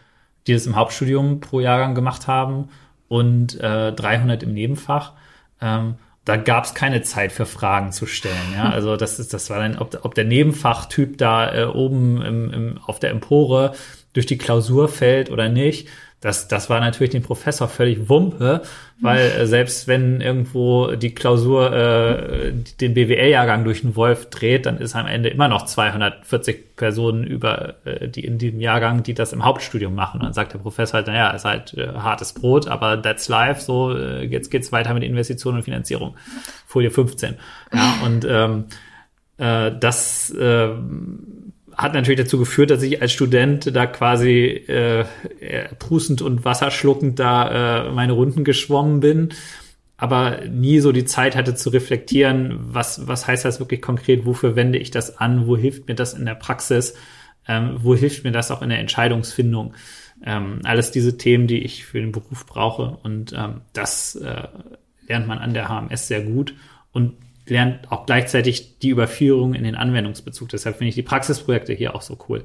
die das im Hauptstudium pro Jahrgang gemacht haben und äh, 300 im Nebenfach. Ähm, da gab es keine Zeit für Fragen zu stellen. Ja? Also das ist, das war dann, ob, ob der Nebenfachtyp da äh, oben im, im, auf der Empore durch die Klausur fällt oder nicht das, das war natürlich dem Professor völlig Wumpe, weil äh, selbst wenn irgendwo die Klausur äh, den BWL-Jahrgang durch den Wolf dreht, dann ist am Ende immer noch 240 Personen über äh, die in diesem Jahrgang, die das im Hauptstudium machen. Und dann sagt der Professor halt, naja, ist halt äh, hartes Brot, aber that's life, so äh, jetzt geht's weiter mit Investitionen und Finanzierung. Folie 15. Ja, und ähm, äh, das äh, hat natürlich dazu geführt, dass ich als Student da quasi äh, prustend und wasserschluckend da äh, meine Runden geschwommen bin, aber nie so die Zeit hatte zu reflektieren, was, was heißt das wirklich konkret, wofür wende ich das an, wo hilft mir das in der Praxis, ähm, wo hilft mir das auch in der Entscheidungsfindung. Ähm, alles diese Themen, die ich für den Beruf brauche. Und ähm, das äh, lernt man an der HMS sehr gut. Und lernt auch gleichzeitig die Überführung in den Anwendungsbezug. Deshalb finde ich die Praxisprojekte hier auch so cool,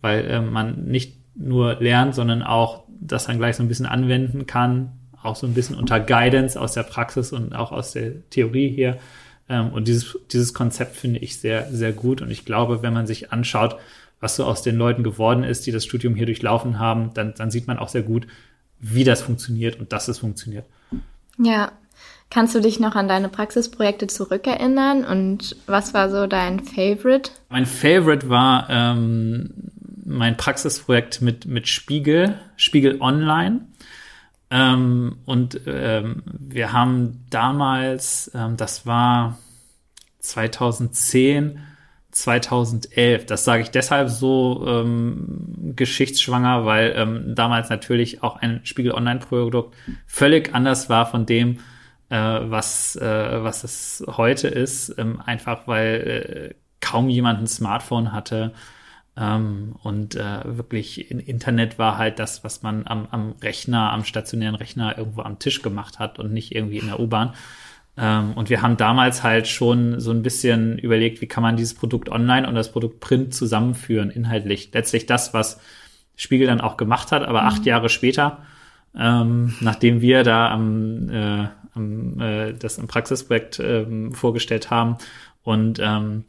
weil äh, man nicht nur lernt, sondern auch das dann gleich so ein bisschen anwenden kann, auch so ein bisschen unter Guidance aus der Praxis und auch aus der Theorie hier. Ähm, und dieses, dieses Konzept finde ich sehr, sehr gut. Und ich glaube, wenn man sich anschaut, was so aus den Leuten geworden ist, die das Studium hier durchlaufen haben, dann, dann sieht man auch sehr gut, wie das funktioniert und dass es funktioniert. Ja. Kannst du dich noch an deine Praxisprojekte zurückerinnern und was war so dein Favorite? Mein Favorite war ähm, mein Praxisprojekt mit, mit Spiegel, Spiegel Online. Ähm, und ähm, wir haben damals, ähm, das war 2010, 2011. Das sage ich deshalb so ähm, geschichtsschwanger, weil ähm, damals natürlich auch ein Spiegel Online-Produkt völlig anders war von dem, äh, was, äh, was es heute ist. Ähm, einfach weil äh, kaum jemand ein Smartphone hatte ähm, und äh, wirklich in Internet war halt das, was man am, am Rechner, am stationären Rechner irgendwo am Tisch gemacht hat und nicht irgendwie in der U-Bahn. Ähm, und wir haben damals halt schon so ein bisschen überlegt, wie kann man dieses Produkt online und das Produkt Print zusammenführen, inhaltlich. Letztlich das, was Spiegel dann auch gemacht hat, aber mhm. acht Jahre später, ähm, nachdem wir da am, äh, am äh, das im Praxisprojekt ähm, vorgestellt haben und ähm,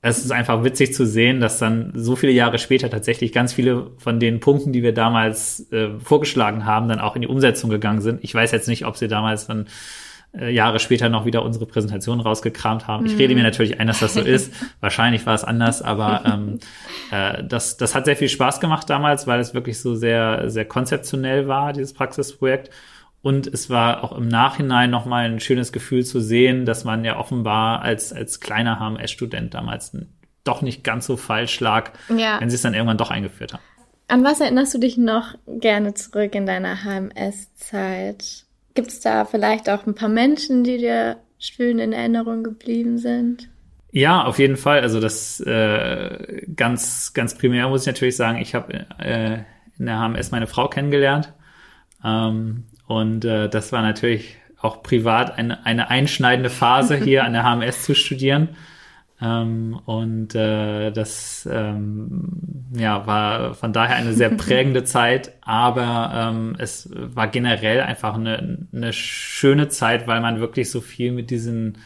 es ist einfach witzig zu sehen, dass dann so viele Jahre später tatsächlich ganz viele von den Punkten, die wir damals äh, vorgeschlagen haben, dann auch in die Umsetzung gegangen sind. Ich weiß jetzt nicht, ob sie damals dann äh, Jahre später noch wieder unsere Präsentation rausgekramt haben. Ich rede mir mhm. natürlich ein, dass das so ist. (laughs) Wahrscheinlich war es anders, aber ähm, äh, das, das hat sehr viel Spaß gemacht damals, weil es wirklich so sehr, sehr konzeptionell war, dieses Praxisprojekt. Und es war auch im Nachhinein nochmal ein schönes Gefühl zu sehen, dass man ja offenbar als, als kleiner HMS-Student damals doch nicht ganz so falsch lag, ja. wenn sie es dann irgendwann doch eingeführt haben. An was erinnerst du dich noch gerne zurück in deiner HMS-Zeit? Gibt es da vielleicht auch ein paar Menschen, die dir schön in Erinnerung geblieben sind? Ja, auf jeden Fall. Also das äh, ganz, ganz primär muss ich natürlich sagen, ich habe äh, in der HMS meine Frau kennengelernt. Ähm, und äh, das war natürlich auch privat eine, eine einschneidende Phase, (laughs) hier an der HMS zu studieren. Ähm, und äh, das ähm, ja, war von daher eine sehr (laughs) prägende Zeit, aber ähm, es war generell einfach eine, eine schöne Zeit, weil man wirklich so viel mit diesen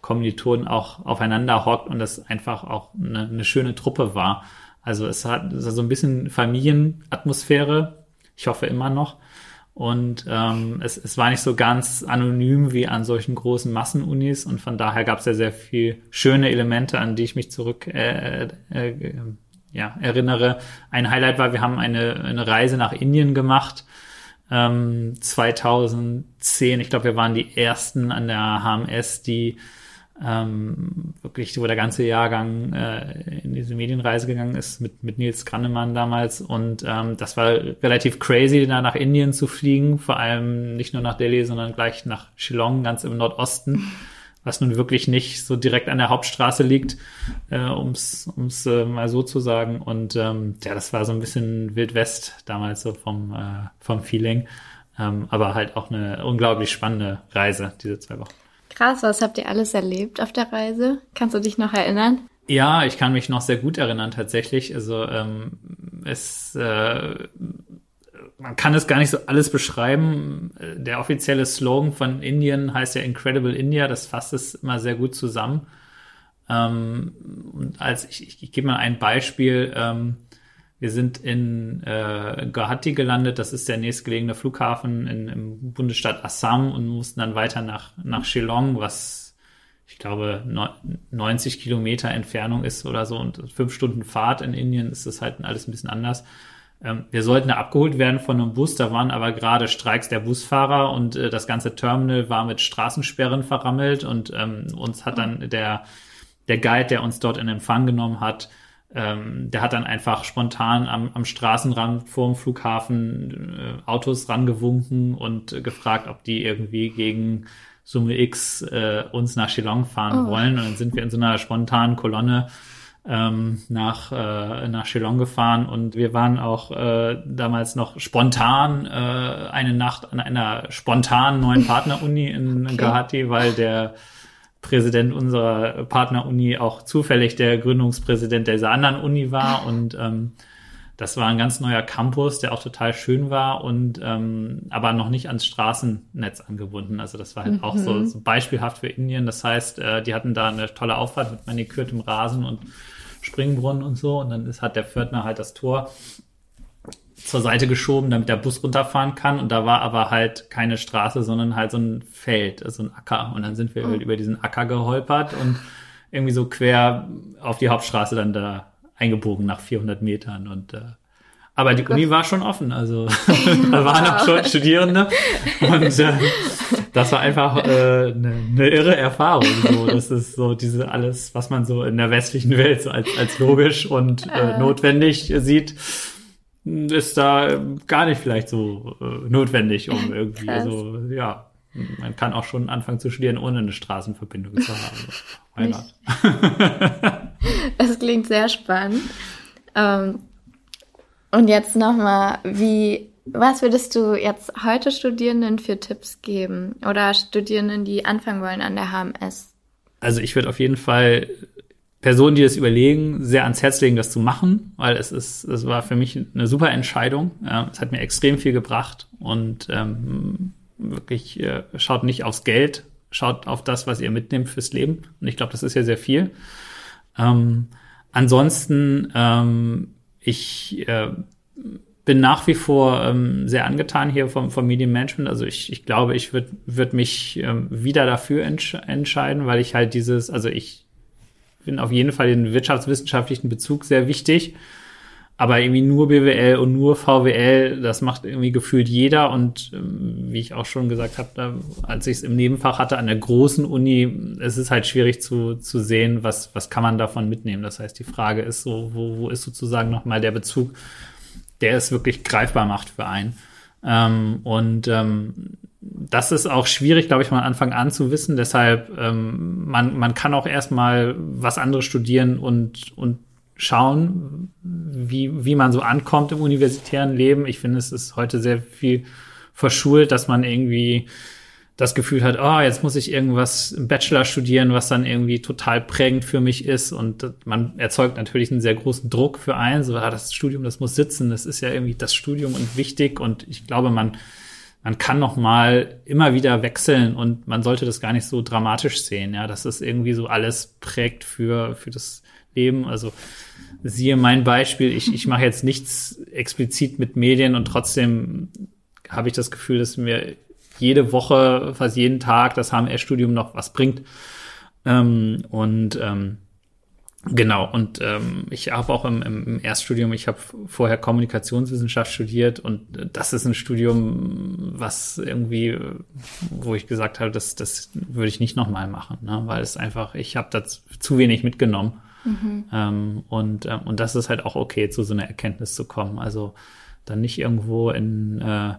Kommilitonen auch aufeinander hockt und das einfach auch eine, eine schöne Truppe war. Also es hat, es hat so ein bisschen Familienatmosphäre, ich hoffe immer noch. Und ähm, es, es war nicht so ganz anonym wie an solchen großen Massenunis und von daher gab es ja sehr viel schöne Elemente, an die ich mich zurück äh, äh, ja, erinnere. Ein Highlight war, wir haben eine, eine Reise nach Indien gemacht. Ähm, 2010, ich glaube, wir waren die ersten an der HMS, die ähm, wirklich, wo der ganze Jahrgang äh, in diese Medienreise gegangen ist mit, mit Nils Grannemann damals. Und ähm, das war relativ crazy, da nach Indien zu fliegen, vor allem nicht nur nach Delhi, sondern gleich nach Shillong, ganz im Nordosten, (laughs) was nun wirklich nicht so direkt an der Hauptstraße liegt, äh, ums ums äh, mal so zu sagen. Und ähm, ja, das war so ein bisschen Wild West damals so vom, äh, vom Feeling. Ähm, aber halt auch eine unglaublich spannende Reise, diese zwei Wochen. Krass, was habt ihr alles erlebt auf der Reise? Kannst du dich noch erinnern? Ja, ich kann mich noch sehr gut erinnern tatsächlich. Also ähm, es äh, man kann es gar nicht so alles beschreiben. Der offizielle Slogan von Indien heißt ja Incredible India. Das fasst es immer sehr gut zusammen. Ähm, und als ich, ich, ich gebe mal ein Beispiel. Ähm, wir sind in äh, Guwahati gelandet, das ist der nächstgelegene Flughafen in, im Bundesstaat Assam und mussten dann weiter nach, nach Shillong, was ich glaube 90 Kilometer Entfernung ist oder so. Und fünf Stunden Fahrt in Indien ist das halt alles ein bisschen anders. Ähm, wir sollten da abgeholt werden von einem Bus, da waren aber gerade Streiks der Busfahrer und äh, das ganze Terminal war mit Straßensperren verrammelt. Und ähm, uns hat dann der, der Guide, der uns dort in Empfang genommen hat, ähm, der hat dann einfach spontan am, am Straßenrand vor dem Flughafen äh, Autos rangewunken und äh, gefragt, ob die irgendwie gegen Summe X äh, uns nach Shillong fahren oh. wollen. Und dann sind wir in so einer spontanen Kolonne ähm, nach, äh, nach Shillong gefahren und wir waren auch äh, damals noch spontan äh, eine Nacht an einer spontanen neuen (laughs) Partneruni in okay. Guwahati, weil der Präsident unserer Partneruni auch zufällig der Gründungspräsident dieser anderen Uni war und ähm, das war ein ganz neuer Campus, der auch total schön war und ähm, aber noch nicht ans Straßennetz angebunden. Also das war halt mhm. auch so, mhm. so, beispielhaft für Indien. Das heißt, äh, die hatten da eine tolle Auffahrt mit manikürtem Rasen und Springbrunnen und so. Und dann ist, hat der Pförtner halt das Tor zur Seite geschoben, damit der Bus runterfahren kann. Und da war aber halt keine Straße, sondern halt so ein Feld, also ein Acker. Und dann sind wir mhm. über diesen Acker geholpert und irgendwie so quer auf die Hauptstraße dann da eingebogen nach 400 Metern und äh, aber die Uni war schon offen, also (laughs) (laughs) da waren auch schon Studierende und äh, das war einfach äh, eine, eine irre Erfahrung. So, das ist so diese alles, was man so in der westlichen Welt so als, als logisch und äh, äh. notwendig sieht, ist da gar nicht vielleicht so äh, notwendig, um (laughs) irgendwie Krass. so ja man kann auch schon anfangen zu studieren, ohne eine Straßenverbindung zu haben. (laughs) das klingt sehr spannend. Ähm, und jetzt nochmal, wie, was würdest du jetzt heute Studierenden für Tipps geben oder Studierenden, die anfangen wollen an der HMS? Also ich würde auf jeden Fall Personen, die das überlegen, sehr ans Herz legen, das zu machen, weil es ist, es war für mich eine super Entscheidung. Ja, es hat mir extrem viel gebracht und ähm, wirklich äh, schaut nicht aufs Geld, schaut auf das, was ihr mitnehmt fürs Leben. Und ich glaube, das ist ja sehr viel. Ähm, ansonsten, ähm, ich äh, bin nach wie vor ähm, sehr angetan hier vom, vom Medienmanagement. Also ich, ich glaube, ich würde würd mich ähm, wieder dafür entsch entscheiden, weil ich halt dieses, also ich bin auf jeden Fall den wirtschaftswissenschaftlichen Bezug sehr wichtig. Aber irgendwie nur BWL und nur VWL, das macht irgendwie gefühlt jeder. Und ähm, wie ich auch schon gesagt habe, als ich es im Nebenfach hatte an der großen Uni, es ist halt schwierig zu, zu sehen, was, was kann man davon mitnehmen. Das heißt, die Frage ist so, wo, wo ist sozusagen nochmal der Bezug, der es wirklich greifbar macht für einen. Ähm, und ähm, das ist auch schwierig, glaube ich, von Anfang an zu wissen. Deshalb, ähm, man, man kann auch erstmal was anderes studieren und, und schauen, wie, wie man so ankommt im universitären Leben. Ich finde, es ist heute sehr viel verschult, dass man irgendwie das Gefühl hat, oh, jetzt muss ich irgendwas im Bachelor studieren, was dann irgendwie total prägend für mich ist. Und man erzeugt natürlich einen sehr großen Druck für einen. So, ah, das Studium, das muss sitzen. Das ist ja irgendwie das Studium und wichtig. Und ich glaube, man, man kann noch mal immer wieder wechseln und man sollte das gar nicht so dramatisch sehen, ja, dass das irgendwie so alles prägt für, für das Leben. Also siehe mein Beispiel, ich, ich mache jetzt nichts explizit mit Medien und trotzdem habe ich das Gefühl, dass mir jede Woche, fast jeden Tag das HMS-Studium noch was bringt. Ähm, und ähm, genau, und ähm, ich habe auch im, im Erststudium, ich habe vorher Kommunikationswissenschaft studiert und das ist ein Studium, was irgendwie, wo ich gesagt habe, das, das würde ich nicht nochmal machen, ne? weil es einfach, ich habe da zu wenig mitgenommen. Mhm. Ähm, und, äh, und das ist halt auch okay, zu so einer Erkenntnis zu kommen. Also dann nicht irgendwo in, äh,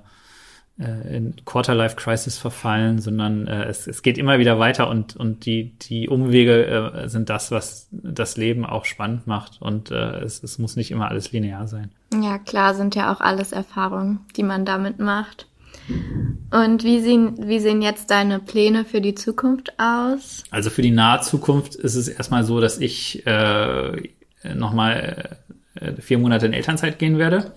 äh in Quarter-Life-Crisis verfallen, sondern äh, es, es geht immer wieder weiter und, und die, die Umwege äh, sind das, was das Leben auch spannend macht. Und äh, es, es muss nicht immer alles linear sein. Ja, klar, sind ja auch alles Erfahrungen, die man damit macht. Und wie sehen, wie sehen jetzt deine Pläne für die Zukunft aus? Also für die nahe Zukunft ist es erstmal so, dass ich äh, nochmal äh, vier Monate in Elternzeit gehen werde.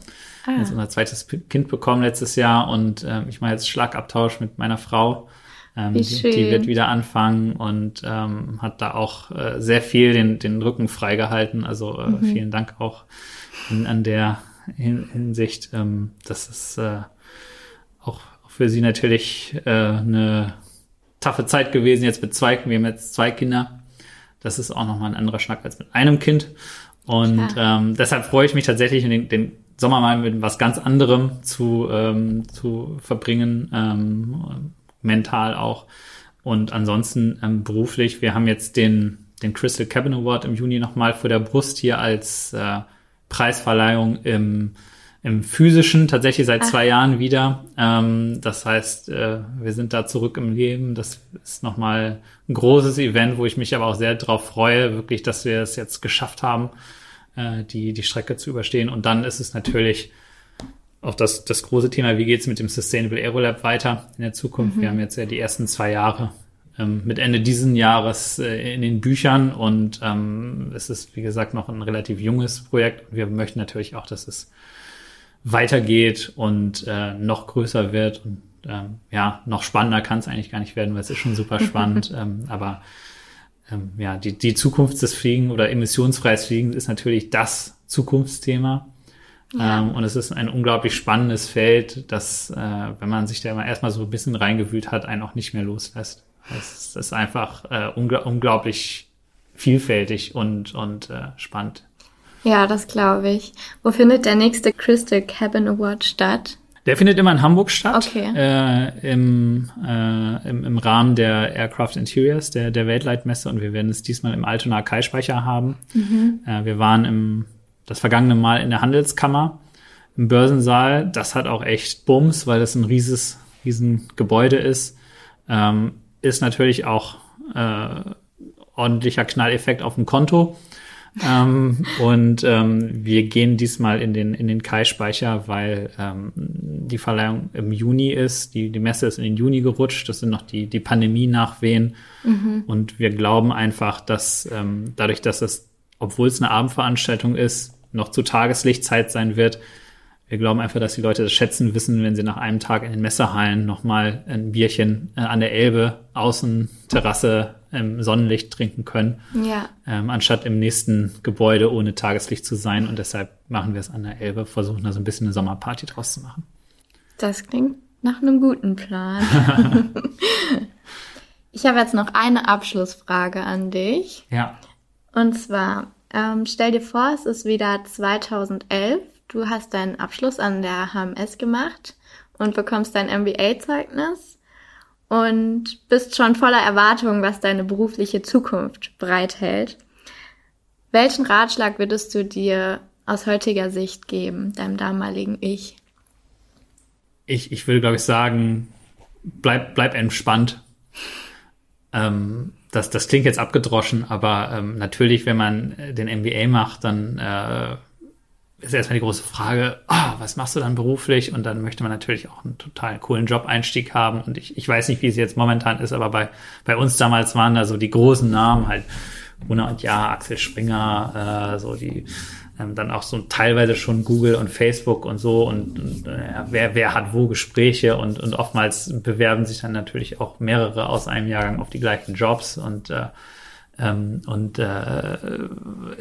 Ah. Jetzt unser zweites Kind bekommen letztes Jahr und äh, ich mache jetzt Schlagabtausch mit meiner Frau. Ähm, die, die, wird wieder anfangen und ähm, hat da auch äh, sehr viel den, den Rücken freigehalten. Also äh, mhm. vielen Dank auch in, an der Hinsicht. Ähm, das ist äh, auch für sie natürlich äh, eine taffe Zeit gewesen, jetzt mit zwei, wir haben jetzt zwei Kinder. Das ist auch nochmal ein anderer Schnack als mit einem Kind. Und ähm, deshalb freue ich mich tatsächlich, den, den Sommer mal mit was ganz anderem zu, ähm, zu verbringen, ähm, mental auch. Und ansonsten ähm, beruflich, wir haben jetzt den, den Crystal Cabin Award im Juni nochmal vor der Brust hier als äh, Preisverleihung im im physischen tatsächlich seit Ach. zwei Jahren wieder. Ähm, das heißt, äh, wir sind da zurück im Leben. Das ist nochmal ein großes Event, wo ich mich aber auch sehr darauf freue, wirklich, dass wir es jetzt geschafft haben, äh, die, die Strecke zu überstehen. Und dann ist es natürlich auch das, das große Thema, wie geht's mit dem Sustainable Aerolab weiter in der Zukunft? Mhm. Wir haben jetzt ja die ersten zwei Jahre ähm, mit Ende diesen Jahres äh, in den Büchern und ähm, es ist, wie gesagt, noch ein relativ junges Projekt. Wir möchten natürlich auch, dass es weitergeht und äh, noch größer wird und ähm, ja, noch spannender kann es eigentlich gar nicht werden, weil es ist schon super (laughs) spannend. ähm, aber ähm, ja, die, die Zukunft des Fliegen oder emissionsfreies Fliegen ist natürlich das Zukunftsthema. Ja. Ähm, und es ist ein unglaublich spannendes Feld, das, äh, wenn man sich da mal erstmal so ein bisschen reingewühlt hat, einen auch nicht mehr loslässt. Es ist einfach äh, ungl unglaublich vielfältig und, und äh, spannend. Ja, das glaube ich. Wo findet der nächste Crystal Cabin Award statt? Der findet immer in Hamburg statt. Okay. Äh, im, äh, im, im Rahmen der Aircraft Interiors, der, der Weltleitmesse. Und wir werden es diesmal im Altona Kai-Speicher haben. Mhm. Äh, wir waren im, das vergangene Mal in der Handelskammer im Börsensaal. Das hat auch echt Bums, weil das ein rieses, riesen Gebäude ist. Ähm, ist natürlich auch äh, ordentlicher Knalleffekt auf dem Konto ähm, und ähm, wir gehen diesmal in den, in den Kai-Speicher, weil ähm, die Verleihung im Juni ist. Die, die Messe ist in den Juni gerutscht. Das sind noch die, die Pandemie-Nachwehen. Mhm. Und wir glauben einfach, dass ähm, dadurch, dass es, obwohl es eine Abendveranstaltung ist, noch zu Tageslichtzeit sein wird, wir glauben einfach, dass die Leute das schätzen wissen, wenn sie nach einem Tag in den Messehallen nochmal ein Bierchen äh, an der Elbe, außen, Terrasse, im Sonnenlicht trinken können. Ja. Ähm, anstatt im nächsten Gebäude ohne Tageslicht zu sein. Und deshalb machen wir es an der Elbe, versuchen da so ein bisschen eine Sommerparty draus zu machen. Das klingt nach einem guten Plan. (laughs) ich habe jetzt noch eine Abschlussfrage an dich. Ja. Und zwar, ähm, stell dir vor, es ist wieder 2011 Du hast deinen Abschluss an der HMS gemacht und bekommst dein MBA-Zeugnis und bist schon voller Erwartungen, was deine berufliche Zukunft bereithält. Welchen Ratschlag würdest du dir aus heutiger Sicht geben, deinem damaligen Ich? Ich, ich würde, glaube ich, sagen, bleib, bleib entspannt. Ähm, das, das klingt jetzt abgedroschen, aber ähm, natürlich, wenn man den MBA macht, dann äh, ist erstmal die große Frage, oh, was machst du dann beruflich? Und dann möchte man natürlich auch einen total coolen Job-Einstieg haben. Und ich, ich weiß nicht, wie es jetzt momentan ist, aber bei, bei uns damals waren da so die großen Namen halt Runa und Ja, Axel Springer, äh, so die ähm, dann auch so teilweise schon Google und Facebook und so und, und äh, wer, wer hat wo Gespräche und, und oftmals bewerben sich dann natürlich auch mehrere aus einem Jahrgang auf die gleichen Jobs und äh, ähm, und äh,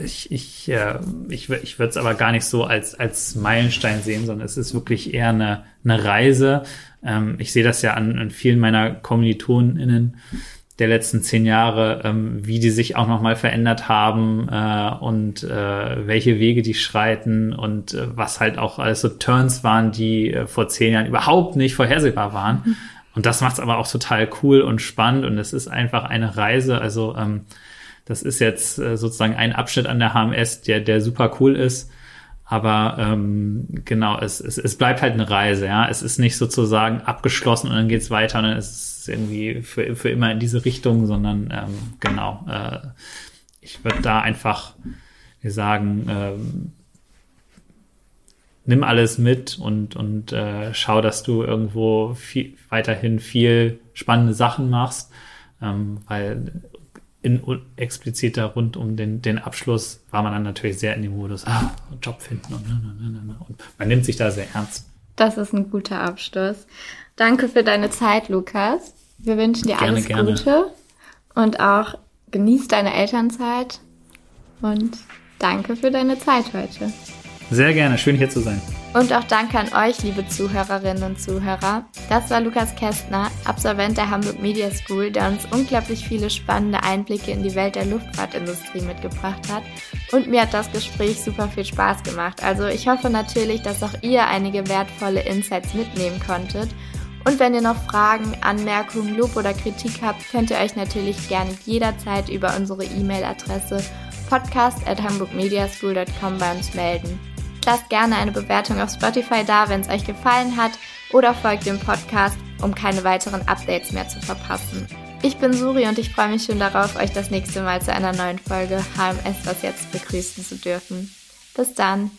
ich, ich, äh, ich, ich würde es aber gar nicht so als, als Meilenstein sehen, sondern es ist wirklich eher eine, eine Reise. Ähm, ich sehe das ja an, an vielen meiner KommilitonInnen der letzten zehn Jahre, ähm, wie die sich auch nochmal verändert haben äh, und äh, welche Wege die schreiten und äh, was halt auch alles so Turns waren, die äh, vor zehn Jahren überhaupt nicht vorhersehbar waren. Mhm. Und das macht es aber auch total cool und spannend und es ist einfach eine Reise. Also ähm, das ist jetzt äh, sozusagen ein Abschnitt an der HMS, der, der super cool ist. Aber ähm, genau, es, es, es bleibt halt eine Reise, ja. Es ist nicht sozusagen abgeschlossen und dann geht's weiter und dann ist es irgendwie für, für immer in diese Richtung, sondern ähm, genau, äh, ich würde da einfach sagen, ähm, nimm alles mit und, und äh, schau, dass du irgendwo viel, weiterhin viel spannende Sachen machst, ähm, weil in expliziter rund um den, den Abschluss war man dann natürlich sehr in dem Modus, ah, Job finden und, ne, ne, ne, und man nimmt sich da sehr ernst. Das ist ein guter Abschluss. Danke für deine Zeit, Lukas. Wir wünschen dir gerne, alles gerne. Gute und auch genieß deine Elternzeit und danke für deine Zeit heute. Sehr gerne, schön hier zu sein. Und auch danke an euch, liebe Zuhörerinnen und Zuhörer. Das war Lukas Kästner, Absolvent der Hamburg Media School, der uns unglaublich viele spannende Einblicke in die Welt der Luftfahrtindustrie mitgebracht hat. Und mir hat das Gespräch super viel Spaß gemacht. Also ich hoffe natürlich, dass auch ihr einige wertvolle Insights mitnehmen konntet. Und wenn ihr noch Fragen, Anmerkungen, Lob oder Kritik habt, könnt ihr euch natürlich gerne jederzeit über unsere E-Mail-Adresse podcast at hamburgmediaschool.com bei uns melden. Lasst gerne eine Bewertung auf Spotify da, wenn es euch gefallen hat, oder folgt dem Podcast, um keine weiteren Updates mehr zu verpassen. Ich bin Suri und ich freue mich schon darauf, euch das nächste Mal zu einer neuen Folge HMS Was jetzt begrüßen zu dürfen. Bis dann!